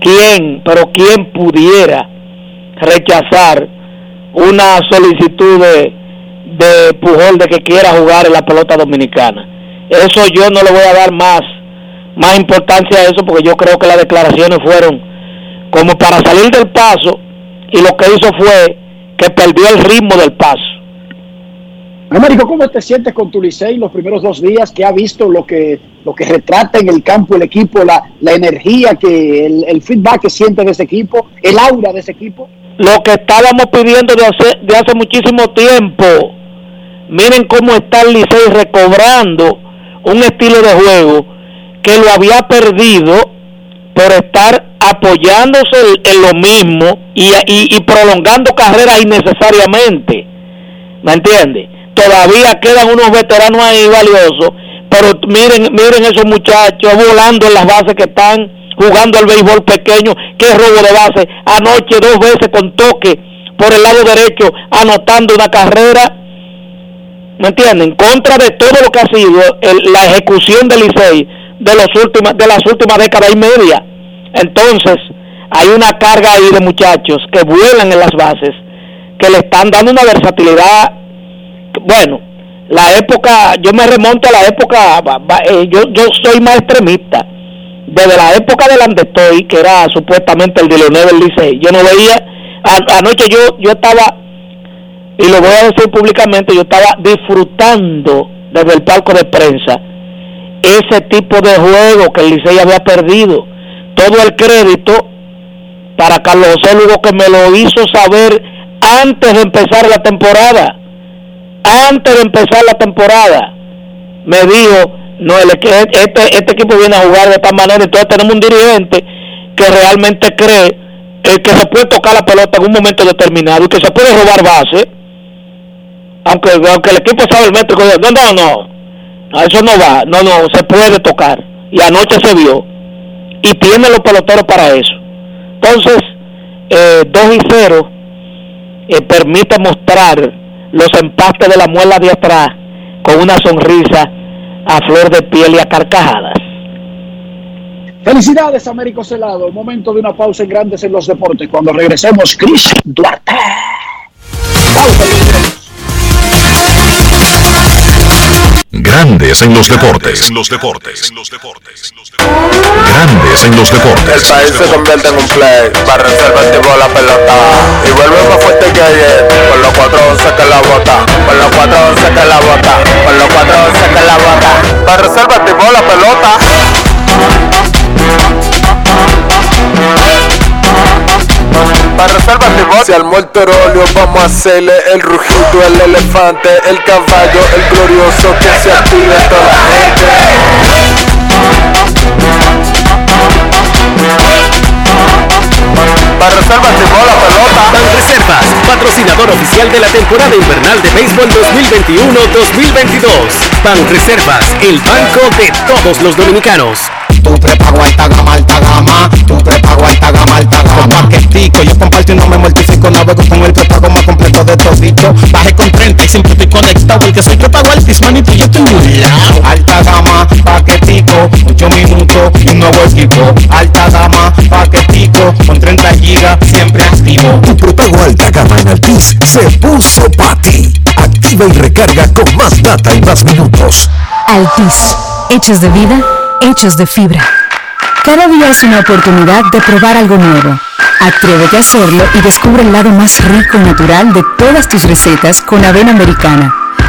¿Quién? Pero ¿quién pudiera rechazar una solicitud de, de Pujol de que quiera jugar en la pelota dominicana? Eso yo no le voy a dar más, más importancia a eso porque yo creo que las declaraciones fueron como para salir del paso y lo que hizo fue que perdió el ritmo del paso. Américo, ¿cómo te sientes con tu Licey los primeros dos días? que ha visto lo que, lo que retrata en el campo el equipo, la, la energía, que el, feedback que siente de ese equipo, el aura de ese equipo? Lo que estábamos pidiendo de hace, de hace muchísimo tiempo. Miren cómo está el Licey recobrando un estilo de juego que lo había perdido por estar apoyándose en, lo mismo y, prolongando carreras innecesariamente. ¿Me entiendes? todavía quedan unos veteranos ahí valiosos, pero miren, miren esos muchachos volando en las bases que están jugando al béisbol pequeño, qué robo de base, anoche dos veces con toque por el lado derecho, anotando una carrera, ¿me entienden? En contra de todo lo que ha sido la ejecución del Licey de, los últimas, de las últimas décadas y media. Entonces, hay una carga ahí de muchachos que vuelan en las bases, que le están dando una versatilidad bueno, la época, yo me remonto a la época, eh, yo, yo soy más extremista, desde la época del Andestoy, que era supuestamente el de Leonel Licey, yo no veía, anoche yo, yo estaba, y lo voy a decir públicamente, yo estaba disfrutando desde el palco de prensa ese tipo de juego que el Licey había perdido. Todo el crédito para Carlos José Lugo que me lo hizo saber antes de empezar la temporada. Antes de empezar la temporada, me dijo, no, este, este equipo viene a jugar de esta manera, entonces tenemos un dirigente que realmente cree que se puede tocar la pelota en un momento determinado y que se puede robar base, aunque, aunque el equipo sabe el métrico, no, no, no, eso no va, no, no, se puede tocar, y anoche se vio, y tiene los peloteros para eso. Entonces, eh, 2 y 0 eh, permite mostrar los empastes de la muela de atrás con una sonrisa a flor de piel y a carcajadas. Felicidades, Américo Celado. Momento de una pausa en Grandes en los Deportes. Cuando regresemos, Chris Duarte. Grandes en los deportes. En los deportes. En los deportes. Grandes en los deportes. El país se convierte en un play. Para reservar el la pelota. Y vuelve más fuerte que ayer. Con los 4-11 que la bota. Con los 4-11 que la bota. Con los 4-11 que la bota. Para reservar la pelota. Para reservar Si al muerto vamos a hacerle el rugido, el elefante, el caballo, el glorioso que se active toda la gente. Para reservas la pelota. Reservas, patrocinador oficial de la temporada invernal de béisbol 2021-2022. Reservas, el banco de todos los dominicanos. Tu prepago alta gama, alta gama. Tu prepago alta gama, alta gama. paquetico, yo comparto y no me mortifico. Navego con el prepago más completo de todito. Baje con 30 y siempre estoy conectado. El que soy prepago altis, manito, yo tengo un lado. Alta gama, paquetico, 8 minutos y un nuevo equipo. Alta gama, paquetico, con 30 gigas, siempre activo. Tu prepago alta gama en Altis se puso para ti. Activa y recarga con más data y más minutos. Altis, hechos de vida hechos de fibra. Cada día es una oportunidad de probar algo nuevo. Atrévete a hacerlo y descubre el lado más rico y natural de todas tus recetas con avena americana.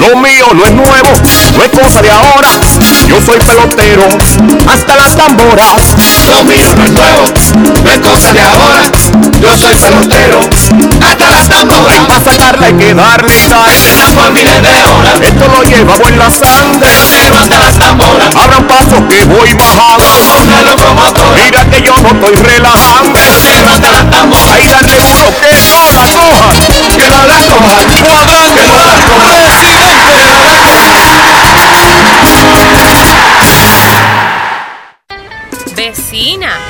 Lo mío no es nuevo, no es cosa de ahora. Yo soy pelotero, hasta las tamboras. Lo mío no es nuevo, no es cosa de ahora. yo soy pelotero, hasta las tamboras. Y para sacarla hay que darle sal. por miles de horas. Esto lo llevamos en la sangre. Pelotero hasta las tamboras. Abran paso que voy bajando. Como una locomotora. Mira que yo no estoy relajando. Pelotero hasta las tamboras. Ahí darle duro que no la coja. Que no la coja. Cuadrante, Vecina,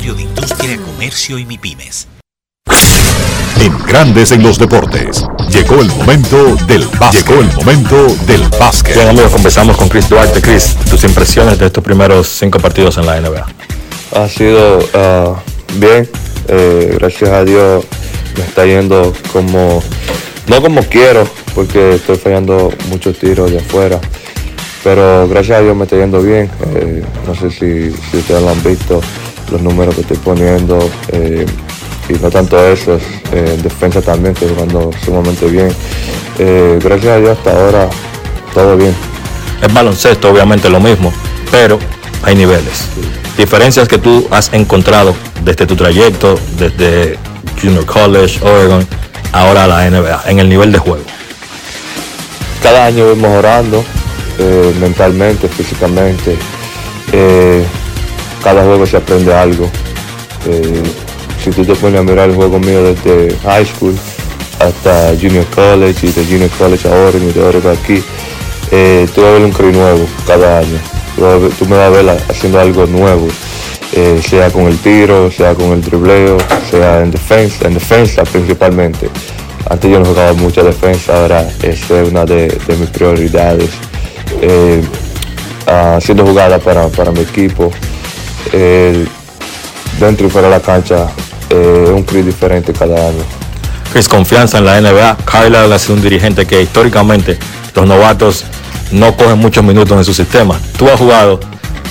de Industria, Comercio y MIPIMES. En Grandes en los Deportes. Llegó el momento del básquet. Llegó el momento del básquet. Bien amigos, conversamos con Chris Duarte. Chris, tus impresiones de estos primeros cinco partidos en la NBA. Ha sido ah, bien, eh, gracias a Dios me está yendo como, no como quiero, porque estoy fallando muchos tiros de afuera, pero gracias a Dios me está yendo bien. Eh, no sé si, si ustedes lo han visto, los números que estoy poniendo, eh, y no tanto eso, es, eh, en defensa también estoy jugando sumamente bien. Eh, gracias a Dios hasta ahora todo bien. Es baloncesto, obviamente lo mismo, pero hay niveles. Diferencias que tú has encontrado desde tu trayecto, desde Junior College, Oregon, ahora a la NBA, en el nivel de juego. cada año voy mejorando eh, mentalmente, físicamente. Cada juego se aprende algo. Eh, si tú te pones a mirar el juego mío desde high school hasta junior college y de junior college a Oregon y de Oregon aquí, eh, tú vas a ver un crew nuevo cada año. Tú, me vas a ver haciendo algo nuevo, eh, sea con el tiro, sea con el dribleo, sea en defensa, en defensa principalmente. Antes yo no jugaba mucha defensa, ahora es una de, de mis prioridades. Eh, ah, haciendo jugadas para, para mi equipo. Eh, dentro y fuera de la cancha, eh, es un crew diferente cada año. Chris, confianza en la NBA. Carlisle ha sido un dirigente que históricamente los novatos no cogen muchos minutos en su sistema. Tú has jugado,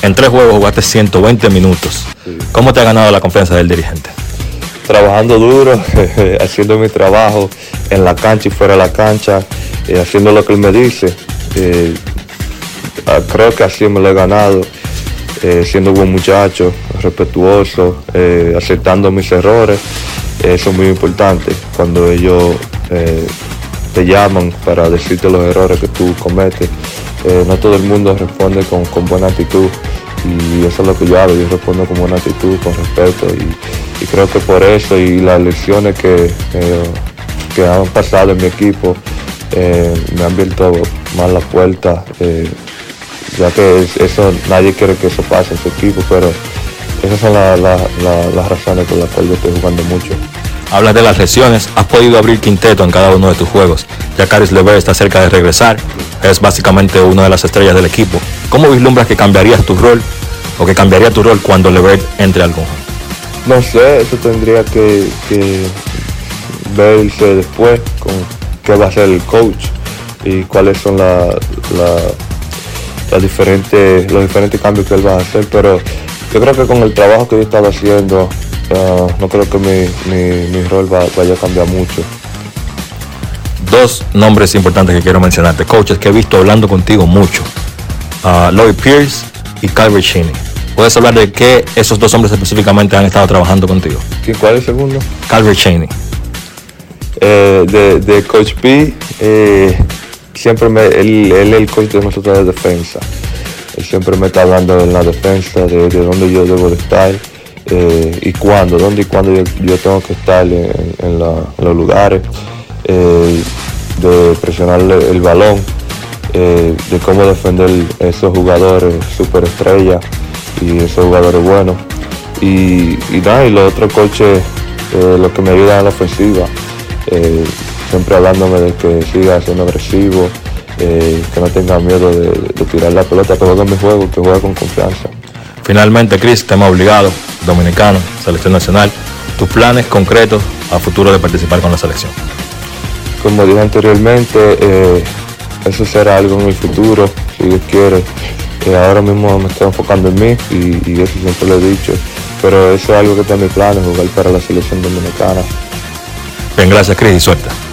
en tres juegos jugaste 120 minutos. ¿Cómo te ha ganado la confianza del dirigente? trabajando duro, haciendo mi trabajo en la cancha y fuera de la cancha, eh, haciendo lo que él me dice. Eh, ah, creo que así me lo he ganado, eh, siendo buen muchacho, respetuoso, eh, aceptando mis errores. Eso es muy importante cuando ellos eh, te llaman para decirte los errores que tú cometes. Eh, no todo el mundo responde con, con buena actitud y eso es lo que yo hago, yo respondo con buena actitud, con respeto y, creo que por eso y las lecciones que, eh, que han pasado en mi equipo eh, me han abierto más la puerta, eh, ya que es- eso nadie quiere que eso pase en su equipo, pero esas son la- la- la- las razones por las cuales yo estoy jugando mucho. Hablas de las lesiones, has podido abrir quinteto en cada uno de tus juegos. Ya Caris Levert está cerca de regresar, es básicamente una de las estrellas del equipo. ¿Cómo vislumbras que cambiarías tu rol o que cambiaría tu rol cuando Levert entre al? No sé, eso tendría que, que verse después con qué va a hacer el coach y cuáles son la- la- las diferentes, los diferentes cambios que él va a hacer, pero yo creo que con el trabajo que yo he estado haciendo, ah, no creo que mi, mi- mi rol va- vaya a cambiar mucho. Dos nombres importantes que quiero mencionarte, coaches que he visto hablando contigo mucho. Uh, Lloyd Pierce y Calvert Cheney. ¿Puedes hablar de qué esos dos hombres específicamente han estado trabajando contigo? ¿Quién- ¿Cuál es el segundo? Calvert Cheney. Eh, de, de Coach P, eh, siempre me, él, el coach de nosotros de defensa. Él siempre me está hablando en la defensa, de, de dónde yo debo de estar eh, y cuándo, dónde y cuándo yo, tengo que estar en, los lugares, eh, de presionar el, balón, eh, de cómo defender esos jugadores superestrellas y esos jugadores buenos. Y, y nada, y los otros coaches, eh, los que me ayudan en la ofensiva, siempre hablándome de que siga siendo agresivo, eh, que no tenga miedo de, de tirar la pelota, que juegue mi juego, que juegue con confianza. Finalmente, Chris, tema obligado, dominicano, selección nacional. tus planes concretos a futuro de participar con la selección. Como dije anteriormente, eh, eso será algo en el futuro, si Dios quiere. Eh, ahora mismo me estoy enfocando en mí y, y eso siempre lo he dicho. Pero eso es algo que está en mi plan, jugar para la selección dominicana. Bien, gracias Cris y suerte.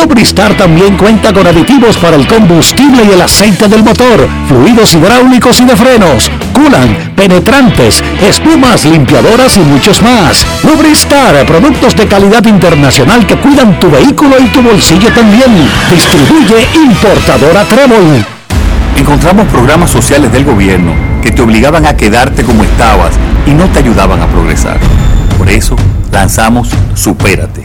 Lubristar también cuenta con aditivos para el combustible y el aceite del motor fluidos hidráulicos y de frenos, culan, penetrantes, espumas, limpiadoras y muchos más. Lubristar, productos de calidad internacional que cuidan tu vehículo y tu bolsillo también. Distribuye importadora Trébol. Encontramos programas sociales del gobierno que te obligaban a quedarte como estabas y no te ayudaban a progresar. Por eso lanzamos Supérate,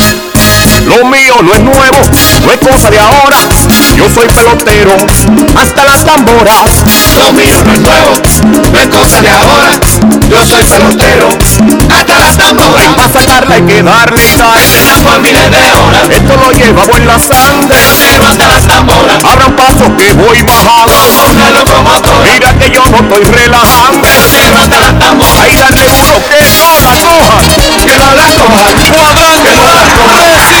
Lo mío no es nuevo, no es cosa de ahora. Yo soy pelotero, hasta las tamboras. Lo mío no es nuevo, no es cosa de ahora. Yo soy pelotero, hasta las tamboras. Para sacarla hay que darle sal. Por miles de horas. Esto lo llevamos en la sangre. Pelotero hasta las tamboras. Abran paso que voy bajando. Una locomotora. Mira que yo no estoy relajando. Pelotero hasta las tamboras. Ahí darle duro que no la cojan. Que no la cojan. Cuadrante. Que no la cojan.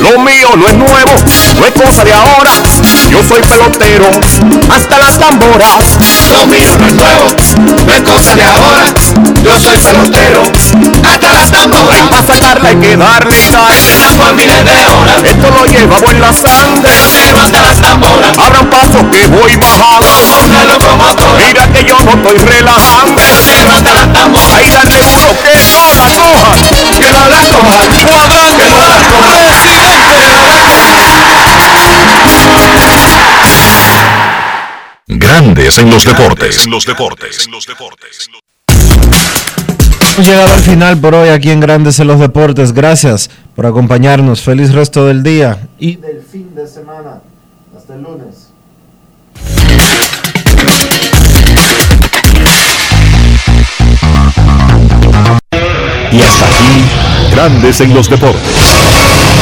Lo mío no es nuevo, no es cosa de ahora. Yo soy pelotero, hasta las tamboras. Lo mío no es nuevo, no es cosa de ahora. Yo soy pelotero, hasta las tamboras. Para sacarla hay que darle sal. Por miles de horas. Esto lo llevamos en la sangre. Pelotero hasta las tamboras. Abran paso que voy bajando. Una locomotora. Mira que yo no estoy relajando. Pelotero hasta las tamboras. Ahí darle duro que no la cojan. Que no la. Cuadrante. Que no la cojan. Grandes en los deportes. En los deportes. Hemos llegado al final por hoy aquí en Grandes en los Deportes. Gracias por acompañarnos. Feliz resto del día y del fin de semana. Hasta el lunes. Y hasta aquí, Grandes en los deportes.